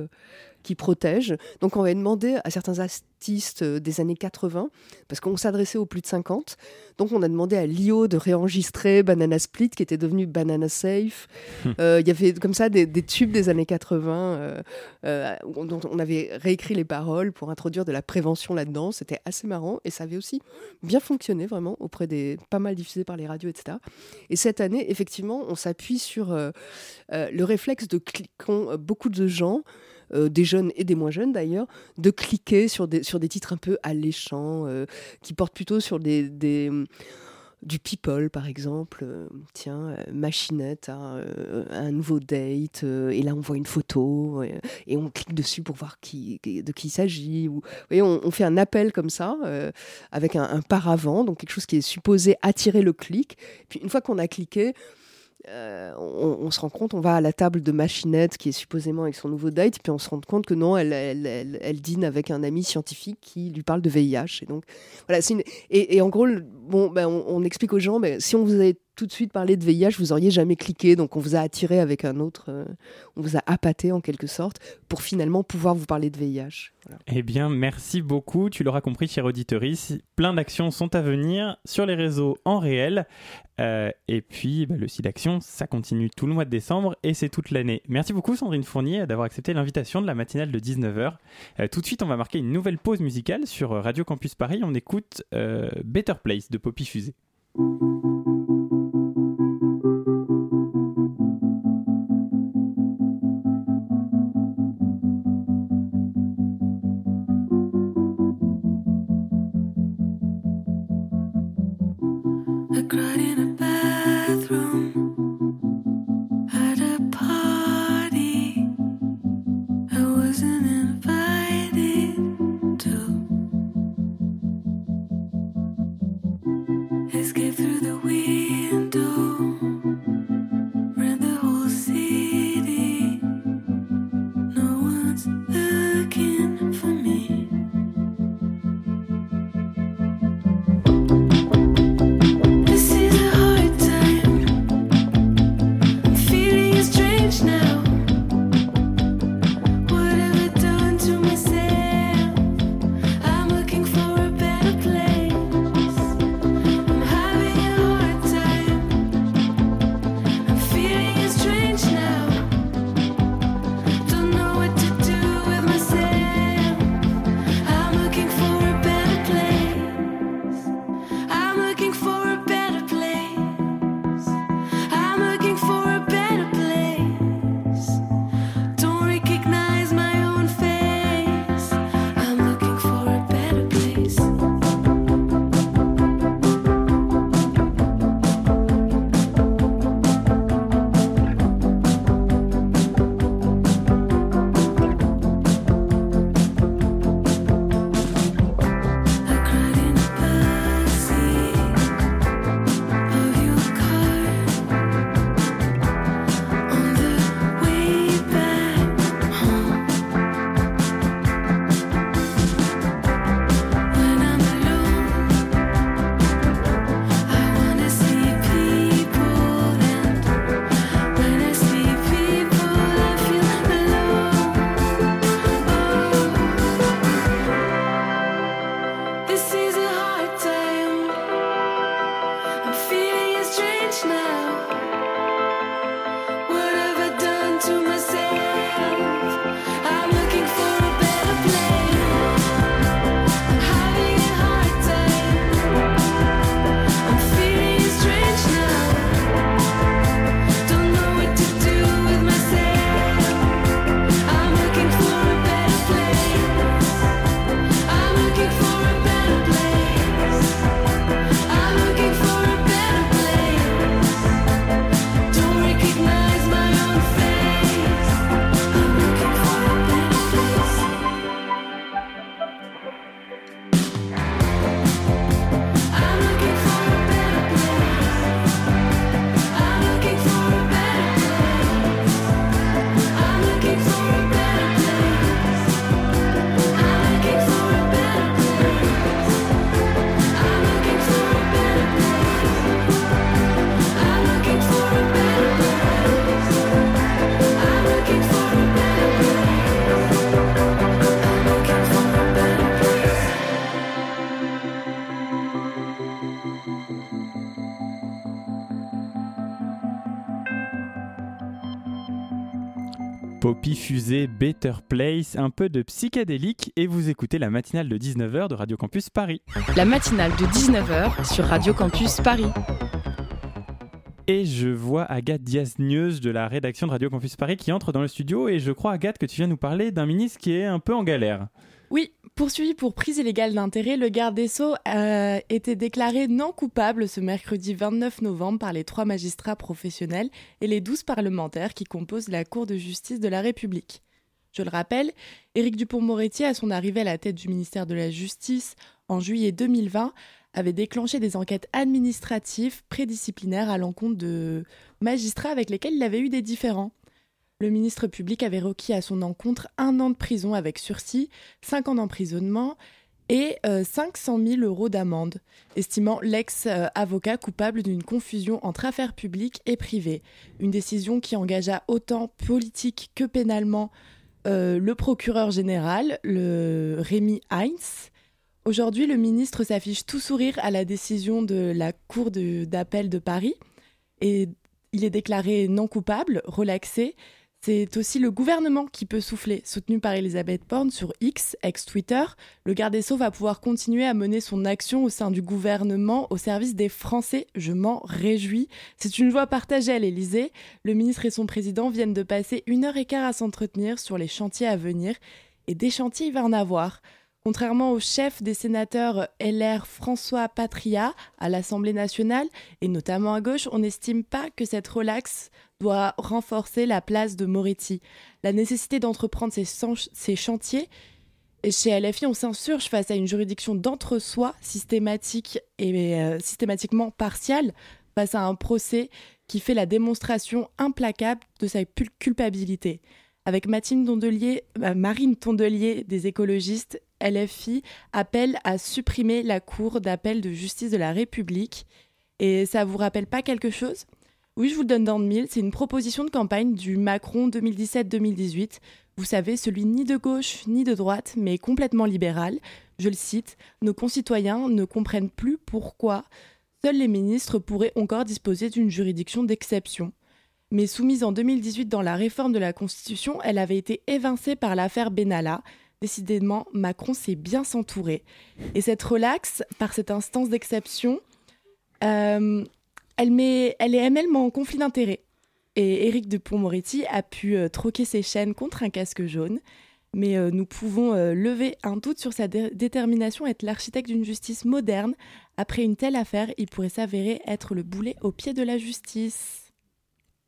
qui protègent. Donc on avait demandé à certains artistes des années 80, parce qu'on s'adressait aux plus de 50, donc on a demandé à Lio de réenregistrer Banana Split, qui était devenu Banana Safe. Hmm. Euh, il y avait comme ça des, tubes des années 80 euh, euh, dont on avait réécrit les paroles pour introduire de la prévention là-dedans. C'était assez marrant et ça avait aussi bien fonctionné vraiment auprès des pas mal diffusés par les radios, etc. Et cette année, effectivement, on s'appuie sur le réflexe de qu'ont beaucoup de gens. Des jeunes et des moins jeunes d'ailleurs, de cliquer sur des, sur des titres un peu alléchants, qui portent plutôt sur des, des du people par exemple euh, tiens euh, machinette euh, un nouveau date et là on voit une photo et on clique dessus pour voir qui, de qui il s'agit ou on, on, fait un appel comme ça avec un, un paravent donc quelque chose qui est supposé attirer le clic. Puis une fois qu'on a cliqué euh, on, se rend compte, on va à la table de Machinette qui est supposément avec son nouveau date, puis on se rend compte que non, elle, elle, dîne avec un ami scientifique qui lui parle de VIH. Et donc, voilà, et, en gros, bon, ben, on, explique aux gens, ben, si on vous avait tout de suite parlé de VIH, vous auriez jamais cliqué, donc on vous a attiré avec un autre, euh, on vous a appâté en quelque sorte, pour finalement pouvoir vous parler de VIH. Eh bien, merci beaucoup. Tu l'auras compris, chère auditeurice, plein d'actions sont à venir sur les réseaux en réel. Euh, et puis, bah, le site d'action, ça continue tout le mois de décembre et c'est toute l'année. Merci beaucoup, Sandrine Fournier, d'avoir accepté l'invitation de la matinale de 19h. Euh, tout de suite, on va marquer une nouvelle pause musicale sur Radio Campus Paris. On écoute Better Place de Poppy Fusée. I cried Poppy Fusée, Better Place, un peu de psychédélique et vous écoutez la matinale de 19h de Radio Campus Paris. La matinale de 19h sur Radio Campus Paris. Et je vois Agathe Diaz-Nieuse de la rédaction de Radio Campus Paris qui entre dans le studio et je crois Agathe que tu viens nous parler d'un ministre qui est un peu en galère. Oui, poursuivi pour prise illégale d'intérêt, le garde des Sceaux a été déclaré non coupable ce mercredi 29 novembre par les trois magistrats professionnels et les douze parlementaires qui composent la Cour de justice de la République. Je le rappelle, Éric Dupont-Moretti, à son arrivée à la tête du ministère de la Justice en juillet 2020, avait déclenché des enquêtes administratives prédisciplinaires à l'encontre de magistrats avec lesquels il avait eu des différends. Le ministre public avait requis à son encontre un an de prison avec sursis, cinq ans d'emprisonnement et 500 euh, 000 euros d'amende, estimant l'ex-avocat coupable d'une confusion entre affaires publiques et privées. Une décision qui engagea autant politique que pénalement euh, le procureur général, le Rémi Heinz. Aujourd'hui, le ministre s'affiche tout sourire à la décision de la Cour d'appel de, de Paris et il est déclaré non coupable, relaxé, c'est aussi le gouvernement qui peut souffler. Soutenu par Elisabeth Borne sur X, ex-Twitter, le garde des Sceaux va pouvoir continuer à mener son action au sein du gouvernement au service des Français. Je m'en réjouis. C'est une joie partagée à l'Elysée. Le ministre et son président viennent de passer une heure et quart à s'entretenir sur les chantiers à venir. Et des chantiers, il va en avoir. Contrairement au chef des sénateurs LR François Patria à l'Assemblée nationale, et notamment à gauche, on n'estime pas que cette relaxe doit renforcer la place de Moretti. La nécessité d'entreprendre ces, chantiers, chez LFI, on s'insurge face à une juridiction d'entre-soi systématique et euh, systématiquement partiale, face à un procès qui fait la démonstration implacable de sa culpabilité. Avec euh, Marine Tondelier des écologistes, LFI appelle à supprimer la Cour d'appel de justice de la République. Et ça vous rappelle pas quelque chose? Oui, je vous le donne dans le mille. C'est une proposition de campagne du Macron 2017-2018. Vous savez, celui ni de gauche ni de droite, mais complètement libéral. Je le cite Nos concitoyens ne comprennent plus pourquoi seuls les ministres pourraient encore disposer d'une juridiction d'exception mais soumise en 2018 dans la réforme de la Constitution, elle avait été évincée par l'affaire Benalla. Décidément, Macron s'est bien s'entourer. Et cette relaxe, par cette instance d'exception, euh, elle, met, elle est elle-même en conflit d'intérêts. Et Éric Dupont-Moretti a pu euh, troquer ses chaînes contre un casque jaune. Mais euh, nous pouvons lever un doute sur sa détermination à être l'architecte d'une justice moderne. Après une telle affaire, il pourrait s'avérer être le boulet au pied de la justice.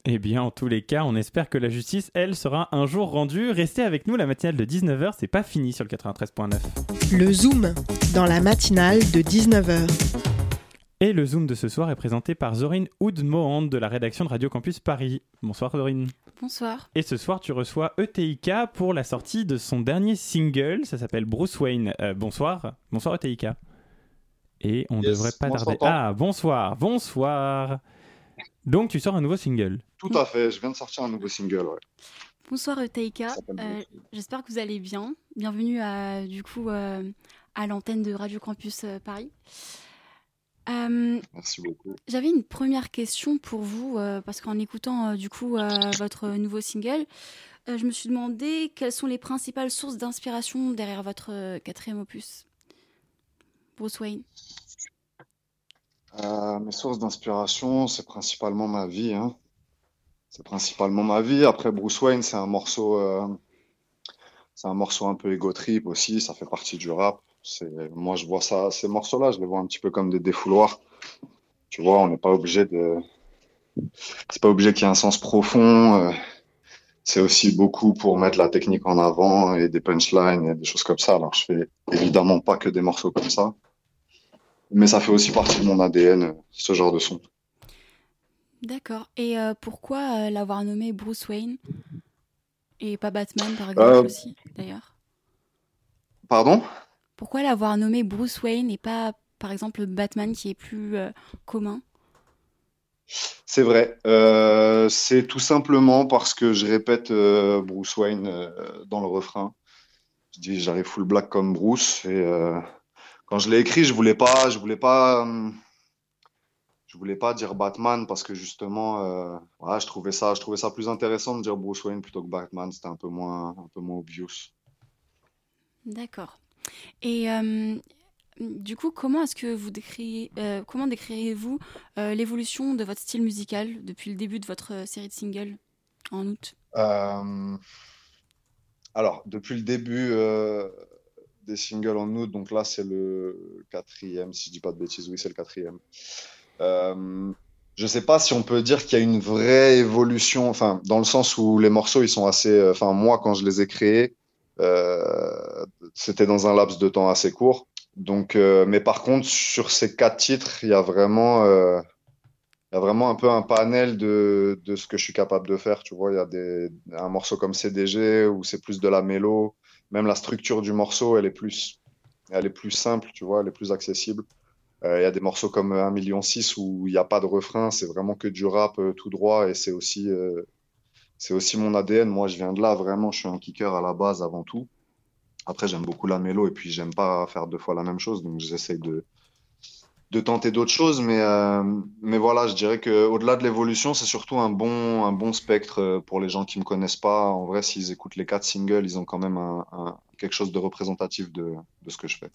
Eh bien, en tous les cas, on espère que la justice, elle, sera un jour rendue. Restez avec nous, la matinale de 19h, c'est pas fini sur le 93.9. Le Zoom, dans la matinale de 19h. Et le Zoom de ce soir est présenté par Zorine Oudmohand de la rédaction de Radio Campus Paris. Bonsoir Zorine. Bonsoir. Et ce soir, tu reçois ETIK pour la sortie de son dernier single, ça s'appelle Bruce Wayne. Euh, bonsoir. Bonsoir ETIK. Et on devrait pas tarder. Ah, bonsoir, bonsoir. Donc tu sors un nouveau single. Tout à fait, je viens de sortir un nouveau single, ouais. Bonsoir Taika, euh, j'espère que vous allez bien. Bienvenue à, du coup euh, à l'antenne de Radio Campus euh, Paris. Merci beaucoup. J'avais une première question pour vous parce qu'en écoutant du coup votre nouveau single, je me suis demandé quelles sont les principales sources d'inspiration derrière votre quatrième opus, Bruce Wayne. Euh, mes sources d'inspiration, c'est principalement ma vie. Hein. C'est principalement ma vie. Après, Bruce Wayne, c'est un morceau, euh, c'est un morceau un peu égo trip aussi. Ça fait partie du rap. Moi, je vois ça, ces morceaux-là, je les vois un petit peu comme des défouloirs. Tu vois, on n'est pas obligé de, c'est pas obligé qu'il y ait un sens profond. Euh, c'est aussi beaucoup pour mettre la technique en avant et des punchlines et des choses comme ça. Alors, je fais évidemment pas que des morceaux comme ça mais ça fait aussi partie de mon ADN, ce genre de son. D'accord. Et euh, pourquoi euh, l'avoir nommé Bruce Wayne et pas Batman, par exemple, euh, aussi, d'ailleurs? Pardon? Pourquoi l'avoir nommé Bruce Wayne et pas, par exemple, Batman, qui est plus commun? C'est vrai. c'est tout simplement parce que je répète Bruce Wayne dans le refrain. Je dis j'arrive full black comme Bruce et quand je l'ai écrit, je voulais pas, je voulais pas, je je voulais pas dire Batman parce que justement, euh, je trouvais ça, je trouvais ça plus intéressant de dire Bruce Wayne plutôt que Batman. C'était un peu moins, un peu moins obvious. D'accord. Et euh, du coup, comment est-ce que vous décririez, euh, comment décririez-vous l'évolution de votre style musical depuis le début de votre série de singles en août? Alors, depuis le début des singles en août. Donc là, c'est le quatrième, si je dis pas de bêtises. Oui, c'est le quatrième. Euh, je sais pas si on peut dire qu'il y a une vraie évolution, enfin, dans le sens où les morceaux, ils sont assez. Euh, enfin, moi, quand je les ai créés, euh, c'était dans un laps de temps assez court. Donc, euh, mais par contre, sur ces quatre titres, il y a vraiment. Il y a vraiment un peu un panel de, de ce que je suis capable de faire. Tu vois, il y a des, un morceau comme CDG où c'est plus de la mélo même la structure du morceau, elle est plus, elle est plus simple, tu vois, elle est plus accessible. Euh, il y a des morceaux comme 1 million 6 où il n'y a pas de refrain, c'est vraiment que du rap euh, tout droit et c'est aussi, euh, c'est aussi mon ADN. Moi, je viens de là, vraiment, je suis un kicker à la base avant tout. Après, j'aime beaucoup la mélo et puis j'aime pas faire deux fois la même chose, donc j'essaye de, de tenter d'autres choses. Mais, euh, mais voilà, je dirais qu'au-delà de l'évolution, c'est surtout un bon, un bon spectre euh, pour les gens qui me connaissent pas. En vrai, s'ils écoutent les quatre singles, ils ont quand même un, un, quelque chose de représentatif de, de, ce que je fais.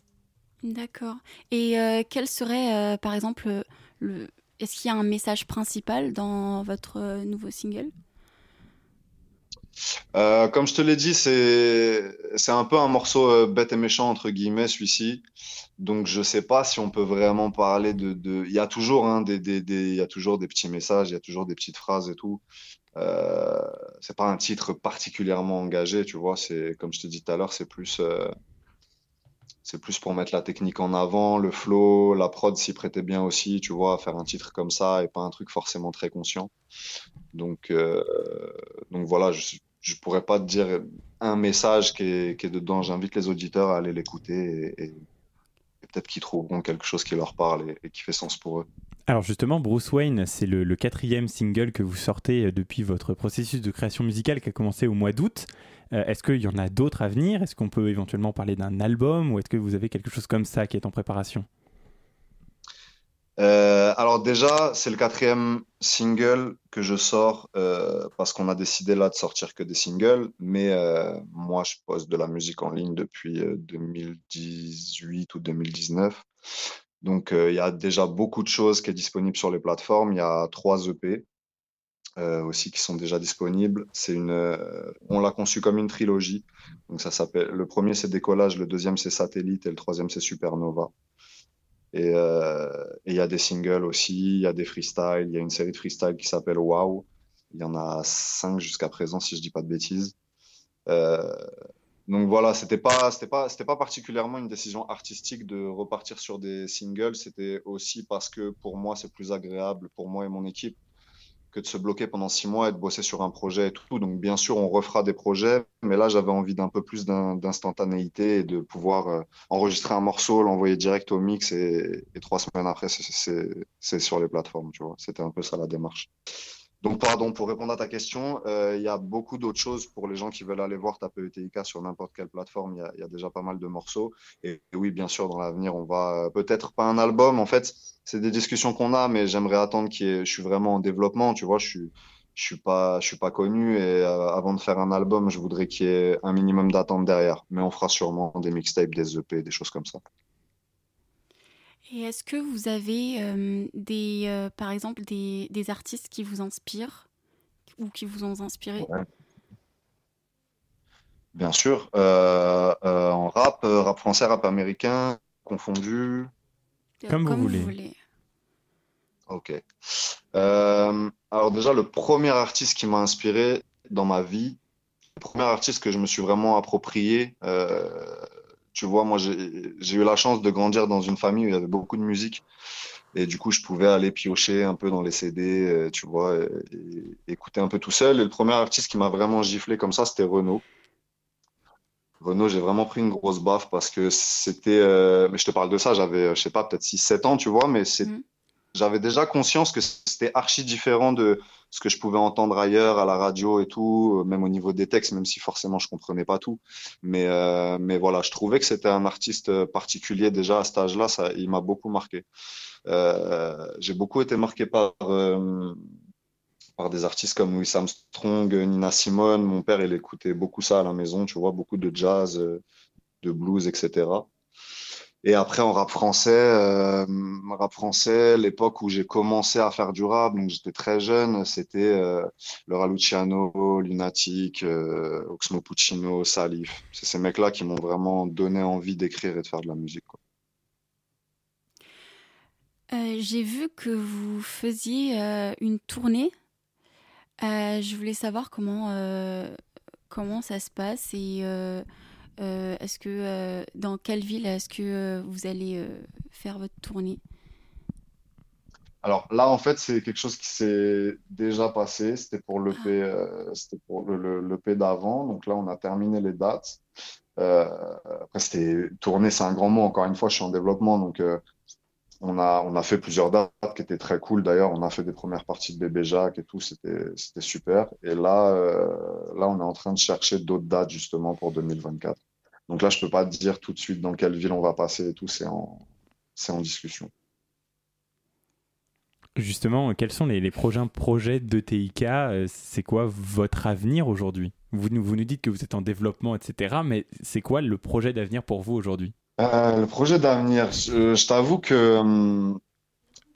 D'accord. Et euh, quel serait, euh, par exemple, le... est-ce qu'il y a un message principal dans votre nouveau single? Euh, comme je te l'ai dit, c'est c'est un peu un morceau euh, bête et méchant entre guillemets celui-ci. Donc je sais pas si on peut vraiment parler de, de... il y a toujours hein, des, des, des, il y a toujours des petits messages, il y a toujours des petites phrases et tout. Euh, c'est pas un titre particulièrement engagé, tu vois. C'est comme je te dis tout à l'heure, c'est plus euh, c'est plus pour mettre la technique en avant, le flow, la prod s'y prêtait bien aussi, tu vois, faire un titre comme ça et pas un truc forcément très conscient. Donc, euh, donc voilà, je, je pourrais pas te dire un message qui est, dedans. J'invite les auditeurs à aller l'écouter et peut-être qu'ils trouveront quelque chose qui leur parle et, qui fait sens pour eux. Alors justement, Bruce Wayne, c'est le, quatrième single que vous sortez depuis votre processus de création musicale qui a commencé au mois d'août. Euh, est-ce qu'il y en a d'autres à venir? Est-ce qu'on peut éventuellement parler d'un album ou est-ce que vous avez quelque chose comme ça qui est en préparation? Euh, alors déjà, c'est le quatrième single que je sors euh, parce qu'on a décidé là de sortir que des singles. Mais euh, moi, je poste de la musique en ligne depuis 2018 ou 2019. Donc il y a déjà beaucoup de choses qui est disponible sur les plateformes. Il y a trois EP aussi qui sont déjà disponibles. C'est une, on l'a conçu comme une trilogie. Donc ça s'appelle, le premier c'est Décollage, le deuxième c'est Satellite et le troisième c'est Supernova. Et il euh, y a des singles aussi, il y a des freestyles, il y a une série de freestyles qui s'appelle Wow. Il y en a cinq jusqu'à présent si je dis pas de bêtises. donc voilà, c'était pas, pas, c'était pas particulièrement une décision artistique de repartir sur des singles. C'était aussi parce que pour moi c'est plus agréable pour moi et mon équipe que de se bloquer pendant six mois et de bosser sur un projet et tout. Donc, bien sûr, on refera des projets, mais là, j'avais envie d'un peu plus d'instantanéité et de pouvoir euh, enregistrer un morceau, l'envoyer direct au mix et, et trois semaines après, c'est sur les plateformes, tu vois. C'était un peu ça la démarche. Donc, pardon, pour répondre à ta question, euh, il y a beaucoup d'autres choses pour les gens qui veulent aller voir taper ETIK sur n'importe quelle plateforme. Il y, a, déjà pas mal de morceaux. Et, oui, bien sûr, dans l'avenir, on va euh, peut-être pas un album. En fait, c'est des discussions qu'on a, mais j'aimerais attendre qu'il ait. Je suis vraiment en développement, tu vois. Je suis, je suis pas, je suis pas connu. Et euh, avant de faire un album, je voudrais qu'il y ait un minimum d'attente derrière. Mais on fera sûrement des mixtapes, des EP, des choses comme ça. Et est-ce que vous avez euh, des, euh, par exemple, des, des, artistes qui vous inspirent ou qui vous ont inspiré? Ouais. Bien sûr. Euh, en rap, rap français, rap américain, confondu. Comme, Comme vous, voulez. vous voulez. Ok. alors déjà, le premier artiste qui m'a inspiré dans ma vie, le premier artiste que je me suis vraiment approprié, tu vois, moi, j'ai eu la chance de grandir dans une famille où il y avait beaucoup de musique. Et du coup, je pouvais aller piocher un peu dans les CD, euh, tu vois, et, et écouter un peu tout seul. Et le premier artiste qui m'a vraiment giflé comme ça, c'était Renaud. Renaud, j'ai vraiment pris une grosse baffe parce que c'était. Euh, mais je te parle de ça, j'avais, je sais pas, peut-être 6-7 ans, tu vois, mais c'est. Mmh. J'avais déjà conscience que c'était archi différent de, ce que je pouvais entendre ailleurs à la radio et tout, euh, même au niveau des textes, même si forcément je comprenais pas tout. Mais, euh, mais voilà, je trouvais que c'était un artiste particulier déjà à cet âge-là, ça, il m'a beaucoup marqué. Euh, j'ai beaucoup été marqué par, euh, par des artistes comme Louis Armstrong, Nina Simone. Mon père, il écoutait beaucoup ça à la maison, tu vois, beaucoup de jazz, de blues, etc. Et après, en rap français, euh, rap français, l'époque où j'ai commencé à faire du rap, donc j'étais très jeune, c'était euh, Laura Luciano, Lunatic, euh, Oxmo Puccino, Salif. C'est ces mecs-là qui m'ont vraiment donné envie d'écrire et de faire de la musique. Euh, j'ai vu que vous faisiez euh, une tournée. je voulais savoir comment, comment ça se passe et est-ce que euh, dans quelle ville est-ce que euh, vous allez faire votre tournée? Alors là, en fait, c'est quelque chose qui s'est déjà passé. C'était pour l'EP, c'était pour le, le, d'avant. Donc là, on a terminé les dates. après, c'était tourné, c'est un grand mot. Encore une fois, je suis en développement, donc on a, fait plusieurs dates qui étaient très cool. D'ailleurs, on a fait des premières parties de Bébé Jacques et tout. C'était, super. Et là, euh, là, on est en train de chercher d'autres dates justement pour 2024. Donc là, je peux pas dire tout de suite dans quelle ville on va passer et tout. C'est en, en discussion. Justement, quels sont les, prochains projets de TIK C'est quoi votre avenir aujourd'hui? Vous nous dites que vous êtes en développement, etc. Mais c'est quoi le projet d'avenir pour vous aujourd'hui? Euh, le projet d'avenir, je, t'avoue que hum,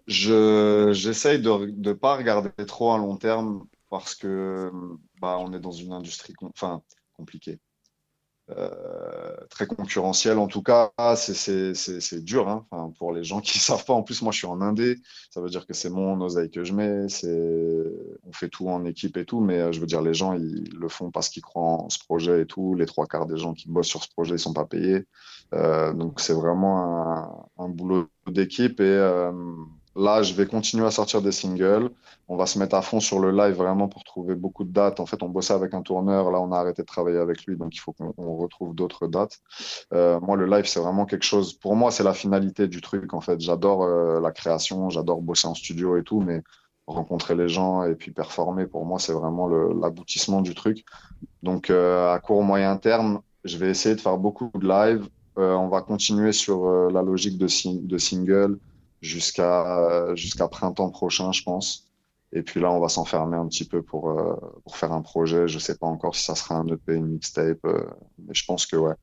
je, j'essaye de ne pas regarder trop à long terme parce que hum, bah, on est dans une industrie enfin, compliquée. Euh, très concurrentielle en tout cas c'est dur hein. pour les gens qui savent pas en plus moi je suis en indé ça veut dire que c'est mon oseille que je mets c'est on fait tout en équipe et tout mais euh, je veux dire les gens ils le font parce qu'ils croient en ce projet et tout les trois quarts des gens qui bossent sur ce projet ils sont pas payés donc c'est vraiment un, un boulot d'équipe et euh, Là, je vais continuer à sortir des singles. On va se mettre à fond sur le live vraiment pour trouver beaucoup de dates. En fait, on bossait avec un tourneur. Là, on a arrêté de travailler avec lui, donc il faut qu'on retrouve d'autres dates. Euh, moi, le live, c'est vraiment quelque chose. Pour moi, c'est la finalité du truc. En fait, j'adore euh, la création, j'adore bosser en studio et tout, mais rencontrer les gens et puis performer, pour moi, c'est vraiment l'aboutissement du truc. Donc, euh, à court moyen terme, je vais essayer de faire beaucoup de live. Euh, on va continuer sur euh, la logique de, de single jusqu'à jusqu'à printemps prochain, je pense. Et puis là, on va s'enfermer un petit peu pour, euh, pour faire un projet. Je sais pas encore si ça sera un EP, une mixtape, euh, mais je pense que ouais,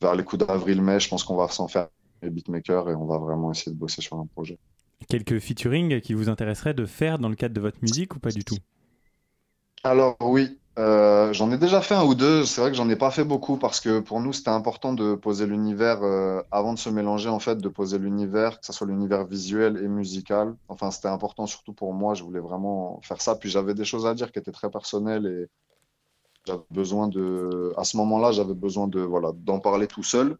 vers les coups d'avril-mai, je pense qu'on va s'enfermer les beatmakers et on va vraiment essayer de bosser sur un projet. Quelques featuring qui vous intéresseraient de faire dans le cadre de votre musique ou pas du tout? Alors oui, euh, j'en ai déjà fait un ou deux. C'est vrai que j'en ai pas fait beaucoup parce que pour nous, c'était important de poser l'univers euh, avant de se mélanger, en fait, de poser l'univers, que ce soit l'univers visuel et musical. Enfin, c'était important surtout pour moi. Je voulais vraiment faire ça. Puis j'avais des choses à dire qui étaient très personnelles et j'avais besoin de, à ce moment-là, j'avais besoin de, voilà, d'en parler tout seul.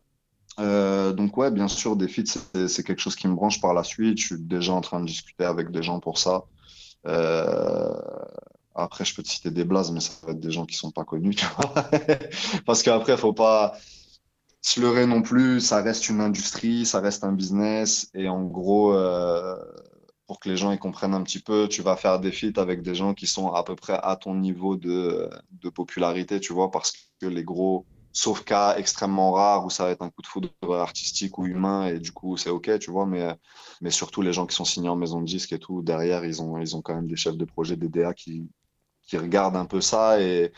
Euh, donc ouais, bien sûr, des feats, c'est quelque chose qui me branche par la suite. Je suis déjà en train de discuter avec des gens pour ça. Après, je peux te citer des blazes, mais ça va être des gens qui sont pas connus, tu vois. Parce qu'après, faut pas se leurrer non plus. Ça reste une industrie, ça reste un business. Et en gros, euh, pour que les gens y comprennent un petit peu, tu vas faire des feats avec des gens qui sont à peu près à ton niveau de, de popularité, tu vois, parce que les gros, sauf cas extrêmement rares où ça va être un coup de foudre artistique ou humain et du coup c'est ok tu vois mais mais surtout les gens qui sont signés en maison de disque et tout derrière ils ont ils ont quand même des chefs de projet des DA qui qui regardent un peu ça et,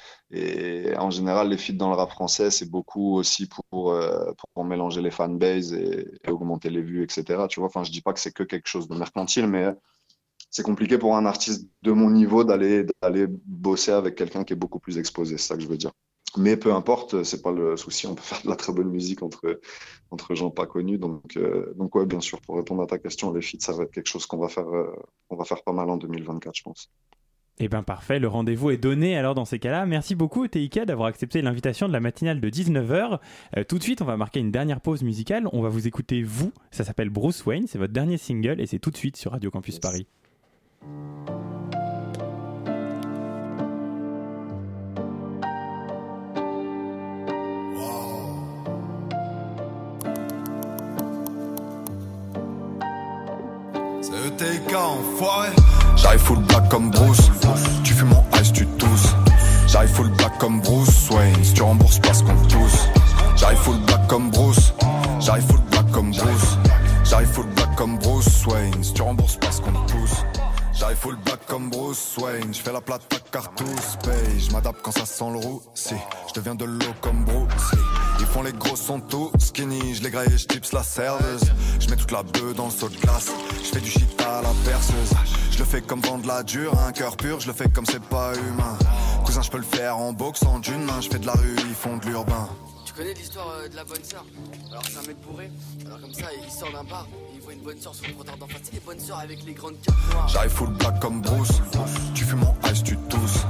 en général les feats dans le rap français c'est beaucoup aussi pour euh, pour mélanger les fanbases et, augmenter les vues etc tu vois. Enfin je dis pas que c'est que quelque chose de mercantile mais c'est compliqué pour un artiste de mon niveau d'aller d'aller bosser avec quelqu'un qui est beaucoup plus exposé c'est ça que je veux dire. Mais peu importe c'est pas le souci on peut faire de la très bonne musique entre entre gens pas connus donc euh, donc bien sûr pour répondre à ta question les feats ça va être quelque chose qu'on va faire euh, on va faire pas mal en 2024 je pense eh bien parfait, le rendez-vous est donné alors dans ces cas-là. Merci beaucoup TIK d'avoir accepté l'invitation de la matinale de 19h. Euh, tout de suite, on va marquer une dernière pause musicale. On va vous écouter vous, ça s'appelle Bruce Wayne, c'est votre dernier single et c'est tout de suite sur Radio Campus Paris. Enfoiré. J'arrive full black comme Bruce. Tu fumes mon ice, tu tousses. J'arrive full black comme Bruce Wayne. Si tu rembourses parce qu'on tousse. J'arrive full black comme Bruce. J'arrive full black comme Bruce. J'arrive full black comme Bruce Wayne. Si tu rembourses parce qu'on pousse. J'arrive full black comme Bruce Wayne, je fais la plate car tous paye. Je m'adapte quand ça sent le roussi. Je deviens de l'eau comme Bruce. Ils font les gros sont tout skinny. Je les graille je tips la serveuse. Je mets toute la bœuf dans le seau de glace. Je fais du shit à la perceuse. Je le fais comme vendre la dure, un cœur pur. Je le fais comme c'est pas humain. Cousin, je peux le faire en boxe en d'une main. Je fais de la rue, ils font de l'urbain. Tu connais l'histoire euh, de la bonne sœur? Alors c'est un mec bourré. Alors comme ça, il sort d'un bar une bonne sur le trottoir d'en face. Les bonnes sœurs avec les grandes noires. J'arrive full black comme Bruce. Tu fumes mon ice, tu tousses.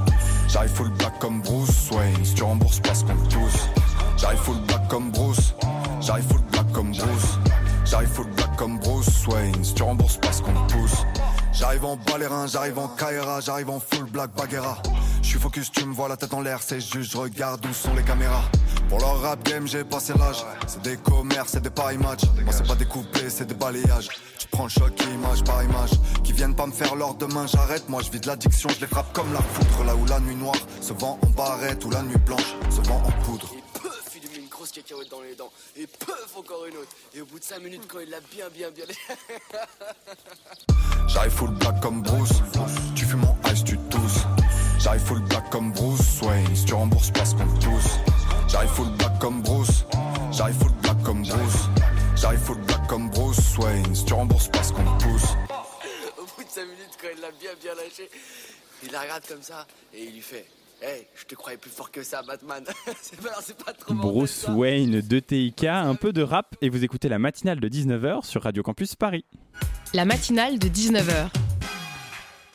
J'arrive full black comme Bruce Wayne. Si tu rembourses parce qu'on tousse. J'arrive full black comme Bruce. J'arrive full black comme Bruce. J'arrive full black comme Bruce Wayne. Si tu rembourses parce qu'on pousse. J'arrive en balérin, j'arrive en Kaira, j'arrive en full black baguera. Je suis focus, tu me vois la tête en l'air, c'est juste je regarde où sont les caméras. Pour leur rap game, j'ai passé l'âge. C'est des commerces, c'est des paris match. Moi, c'est pas des coupés, c'est des balayages. Tu prends le choc image par image. Qui viennent pas me faire l'or demain, j'arrête. Moi, je vis de l'addiction, je les frappe comme la foudre. Là où la nuit noire se vend en barrette, ou la nuit blanche se vend en poudre. Cacahuète dans les dents. Et peuf, encore une autre. Et au bout de 5 minutes, quand il l'a bien, bien, bien. J'arrive full black comme Bruce. Tu fumes mon ice, tu tousses. J'arrive full black comme Bruce Wayne. Si tu rembourses parce qu'on tousse. J'arrive full black comme Bruce. J'arrive full black comme Bruce. J'arrive full black comme Bruce Wayne. Si tu rembourses parce qu'on pousse. Au bout de 5 minutes, quand il l'a bien, bien lâché, il la regarde comme ça et il lui fait Hey, je te croyais plus fort que ça, Batman. c'est pas, c'est pas trop Bruce. Wayne de TIK, un peu de rap et vous écoutez la matinale de 19h sur Radio Campus Paris. La matinale de 19h.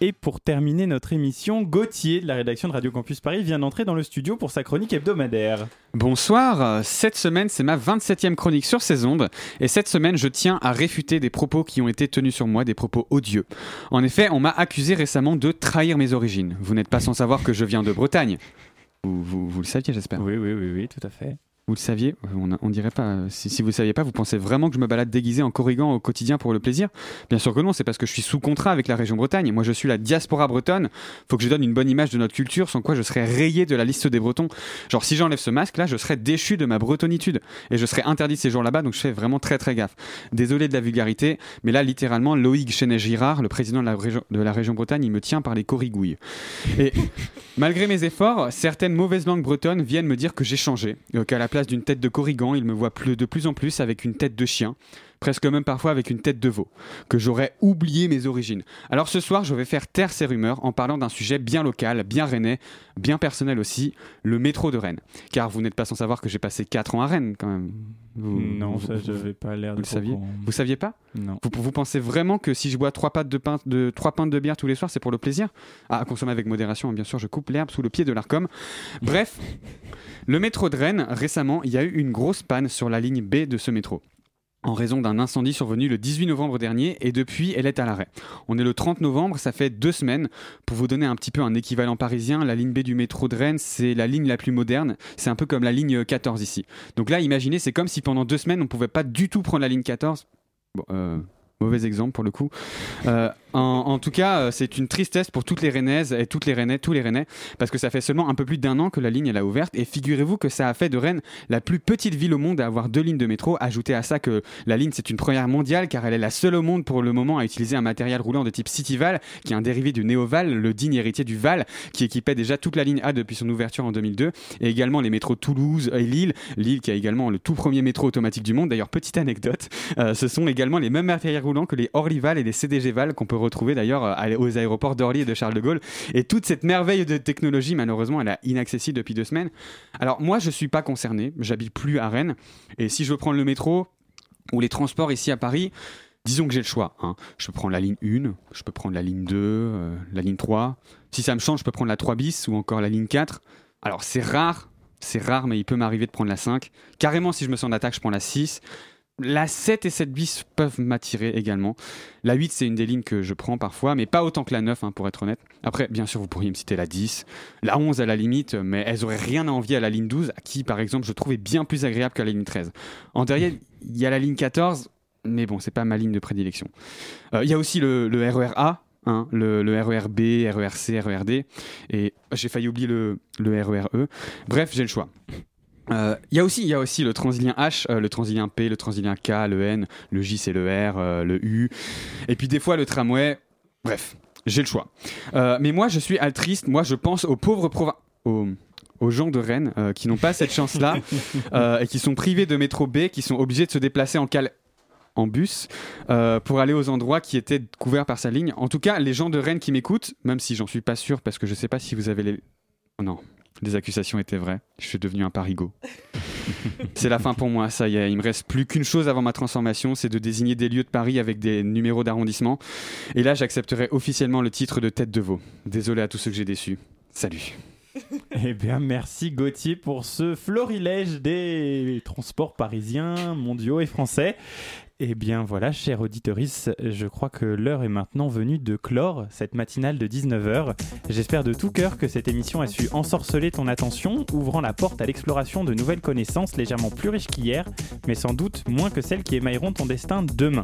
Et pour terminer notre émission, Gauthier de la rédaction de Radio Campus Paris vient d'entrer dans le studio pour sa chronique hebdomadaire. Bonsoir, cette semaine c'est ma 27e chronique sur ces ondes et cette semaine je tiens à réfuter des propos qui ont été tenus sur moi, des propos odieux. En effet, on m'a accusé récemment de trahir mes origines. Vous n'êtes pas sans savoir que je viens de Bretagne. Vous, vous- vous le saviez j'espère Oui, oui, oui, oui, tout à fait. Vous le saviez on, dirait pas. Si, si vous ne saviez pas, vous pensez vraiment que je me balade déguisé en corrigan au quotidien pour le plaisir? Bien sûr que non, c'est parce que je suis sous contrat avec la région Bretagne. Moi, je suis la diaspora bretonne. Faut que je donne une bonne image de notre culture, sans quoi je serais rayé de la liste des Bretons. Genre, si j'enlève ce masque là, je serais déchu de ma bretonitude et je serais interdit de séjour là-bas. Donc, je fais vraiment très très gaffe. Désolé de la vulgarité, mais là, littéralement, Loïc Chenet-Girard, le président de la, région, de la région Bretagne, il me tient par les corrigouilles. Et malgré mes efforts, certaines mauvaises langues bretonnes viennent me dire que j'ai changé, euh, qu'à la d'une tête de corrigan, ils me plus, de plus en plus avec une tête de chien, presque même parfois avec une tête de veau, que j'aurais oublié mes origines. Alors ce soir, je vais faire taire ces rumeurs en parlant d'un sujet bien local, bien rennais, bien personnel aussi, le métro de Rennes. Car vous n'êtes pas sans savoir que j'ai passé 4 ans à Rennes quand même. Vous- non, vous- ça, vous- j'avais pas l'air de le saviez comprendre. Vous saviez pas Non. vous, vous pensez vraiment que si je bois trois pintes de, pain, de, trois pintes de bière tous les soirs, c'est pour le plaisir Ah, À consommer avec modération, bien sûr, je coupe l'herbe sous le pied de l'ARCOM. Bref, le métro de Rennes, récemment, il y a eu une grosse panne sur la ligne B de ce métro en raison d'un incendie survenu le 18 novembre dernier et depuis elle est à l'arrêt. On est le 30 novembre, ça fait deux semaines. Pour vous donner un petit peu un équivalent parisien, la ligne B du métro de Rennes, c'est la ligne la plus moderne. C'est un peu comme la ligne 14 ici. Donc là, imaginez, c'est comme si pendant deux semaines, on pouvait pas du tout prendre la ligne 14. Bon, euh, mauvais exemple pour le coup. Euh, en, tout cas, euh, c'est une tristesse pour toutes les Rennaises et toutes les Rennais, tous les Rennais, parce que ça fait seulement un peu plus d'un an que la ligne elle a ouverte. Et figurez-vous que ça a fait de Rennes la plus petite ville au monde à avoir deux lignes de métro. Ajoutez à ça que la ligne c'est une première mondiale car elle est la seule au monde pour le moment à utiliser un matériel roulant de type Cityval, qui est un dérivé du Néoval, le digne héritier du Val, qui équipait déjà toute la ligne A depuis son ouverture en 2002, et également les métros Toulouse et Lille, Lille qui a également le tout premier métro automatique du monde. D'ailleurs, petite anecdote, euh, ce sont également les mêmes matériels roulants que les Orlyval et les CDG Val qu'on peut retrouver d'ailleurs euh, aux aéroports d'Orly et de Charles de Gaulle. Et toute cette merveille de technologie, malheureusement, elle est inaccessible depuis deux semaines. Alors moi, je suis pas concerné, j'habite plus à Rennes, et si je veux prendre le métro ou les transports ici à Paris, disons que j'ai le choix. hein. Je peux prendre la ligne 1, je peux prendre la ligne 2, euh, la ligne 3. Si ça me change, je peux prendre la 3 bis ou encore la ligne 4. Alors c'est rare, c'est rare, mais il peut m'arriver de prendre la 5. Carrément, si je me sens d'attaque, je prends la 6. La 7 et 7 bis peuvent m'attirer également. La 8, c'est une des lignes que je prends parfois, mais pas autant que la 9, hein, pour être honnête. Après, bien sûr, vous pourriez me citer la 10, la 11 à la limite, mais elles auraient rien à envier à la ligne 12, qui, par exemple, je trouvais bien plus agréable que la ligne 13. En derrière, il y a la ligne 14. mais bon, c'est pas ma ligne de prédilection. Euh, Il y a aussi le, le A, hein, le, le RER B, RER C, RER D, et j'ai failli oublier le, le RER E. Bref, j'ai le choix. Euh, Il y, a aussi- y a aussi le transilien H, euh, le transilien P, le transilien K, le N, le J c'est le R, euh, le U, et puis des fois le tramway. Bref, j'ai le choix. Euh, mais moi je suis altruiste, moi je pense aux pauvres provinces. Aux, aux gens de Rennes euh, qui n'ont pas cette chance-là euh, et qui sont privés de métro B, qui sont obligés de se déplacer en cal en bus euh, pour aller aux endroits qui étaient couverts par sa ligne. En tout cas, les gens de Rennes qui m'écoutent, même si j'en suis pas sûr parce que je sais pas si vous avez les... Oh non, les accusations étaient vraies. Je suis devenu un parigot. c'est la fin pour moi, ça y est. Il me reste plus qu'une chose avant ma transformation, c'est de désigner des lieux de Paris avec des numéros d'arrondissement. Et là, j'accepterai officiellement le titre de tête de veau. Désolé à tous ceux que j'ai déçus. Salut. Eh bien, merci Gauthier pour ce florilège des transports parisiens, mondiaux et français. Eh bien voilà, chère auditorice, je crois que l'heure est maintenant venue de clore cette matinale de 19h. J'espère de tout cœur que cette émission a su ensorceler ton attention, ouvrant la porte à l'exploration de nouvelles connaissances légèrement plus riches qu'hier, mais sans doute moins que celles qui émailleront ton destin demain.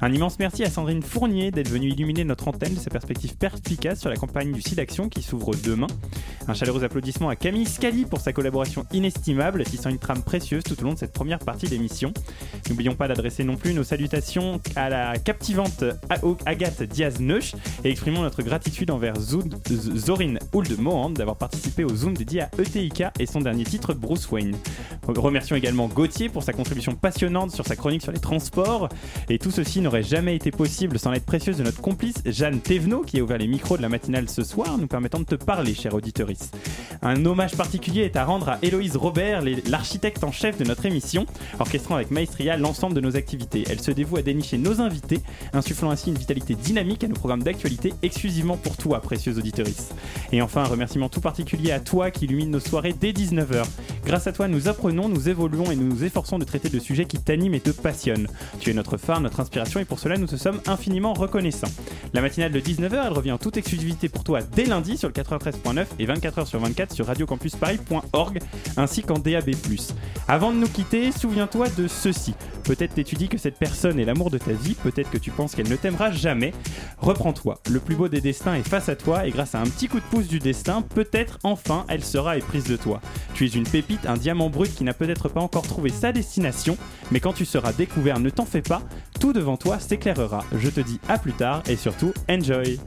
Un immense merci à Sandrine Fournier d'être venue illuminer notre antenne de ses perspectives perspicaces sur la campagne du SIDAction qui s'ouvre demain. Un chaleureux applaudissement à Camille Scali pour sa collaboration inestimable, tissant une trame précieuse tout au long de cette première partie d'émission. N'oublions pas d'adresser non plus nos salutations à la captivante Agathe Diaz-Neuch et exprimons notre gratitude envers Zorin Ould Mohand d'avoir participé au Zoom dédié à ETIK et son dernier titre Bruce Wayne. Remercions également Gauthier pour sa contribution passionnante sur sa chronique sur les transports. Et tout ceci n'aurait jamais été possible sans l'aide précieuse de notre complice Jeanne Thévenot qui a ouvert les micros de la matinale ce soir, nous permettant de te parler, chère auditorice. Un hommage particulier est à rendre à Héloïse Robert, l'architecte en chef de notre émission, orchestrant avec maestria l'ensemble de nos activités. Elle se dévoue à dénicher nos invités, insufflant ainsi une vitalité dynamique à nos programmes d'actualité exclusivement pour toi, précieuse auditorice. Et enfin, un remerciement tout particulier à toi qui illumine nos soirées dès 19h. Grâce à toi, nous apprenons, nous évoluons et nous nous efforçons de traiter de sujets qui t'animent et te passionnent. Tu es notre phare, notre inspiration et pour cela, nous te sommes infiniment reconnaissants. La matinale de 19h, elle revient en toute exclusivité pour toi dès lundi sur le 93.9 et 24h sur 24 sur radiocampusparis.org ainsi qu'en DAB+. Avant de nous quitter, souviens-toi de ceci. Peut-être t'étudies que cette personne est l'amour de ta vie, peut-être que tu penses qu'elle ne t'aimera jamais. Reprends-toi. Le plus beau des destins est face à toi et grâce à un petit coup de pouce du destin, peut-être enfin elle sera éprise de toi. Tu es une pépite, un diamant brut qui n'a peut-être pas encore trouvé sa destination, mais quand tu seras découvert, ne t'en fais pas, tout devant toi s'éclairera. Je te dis à plus tard et surtout, enjoy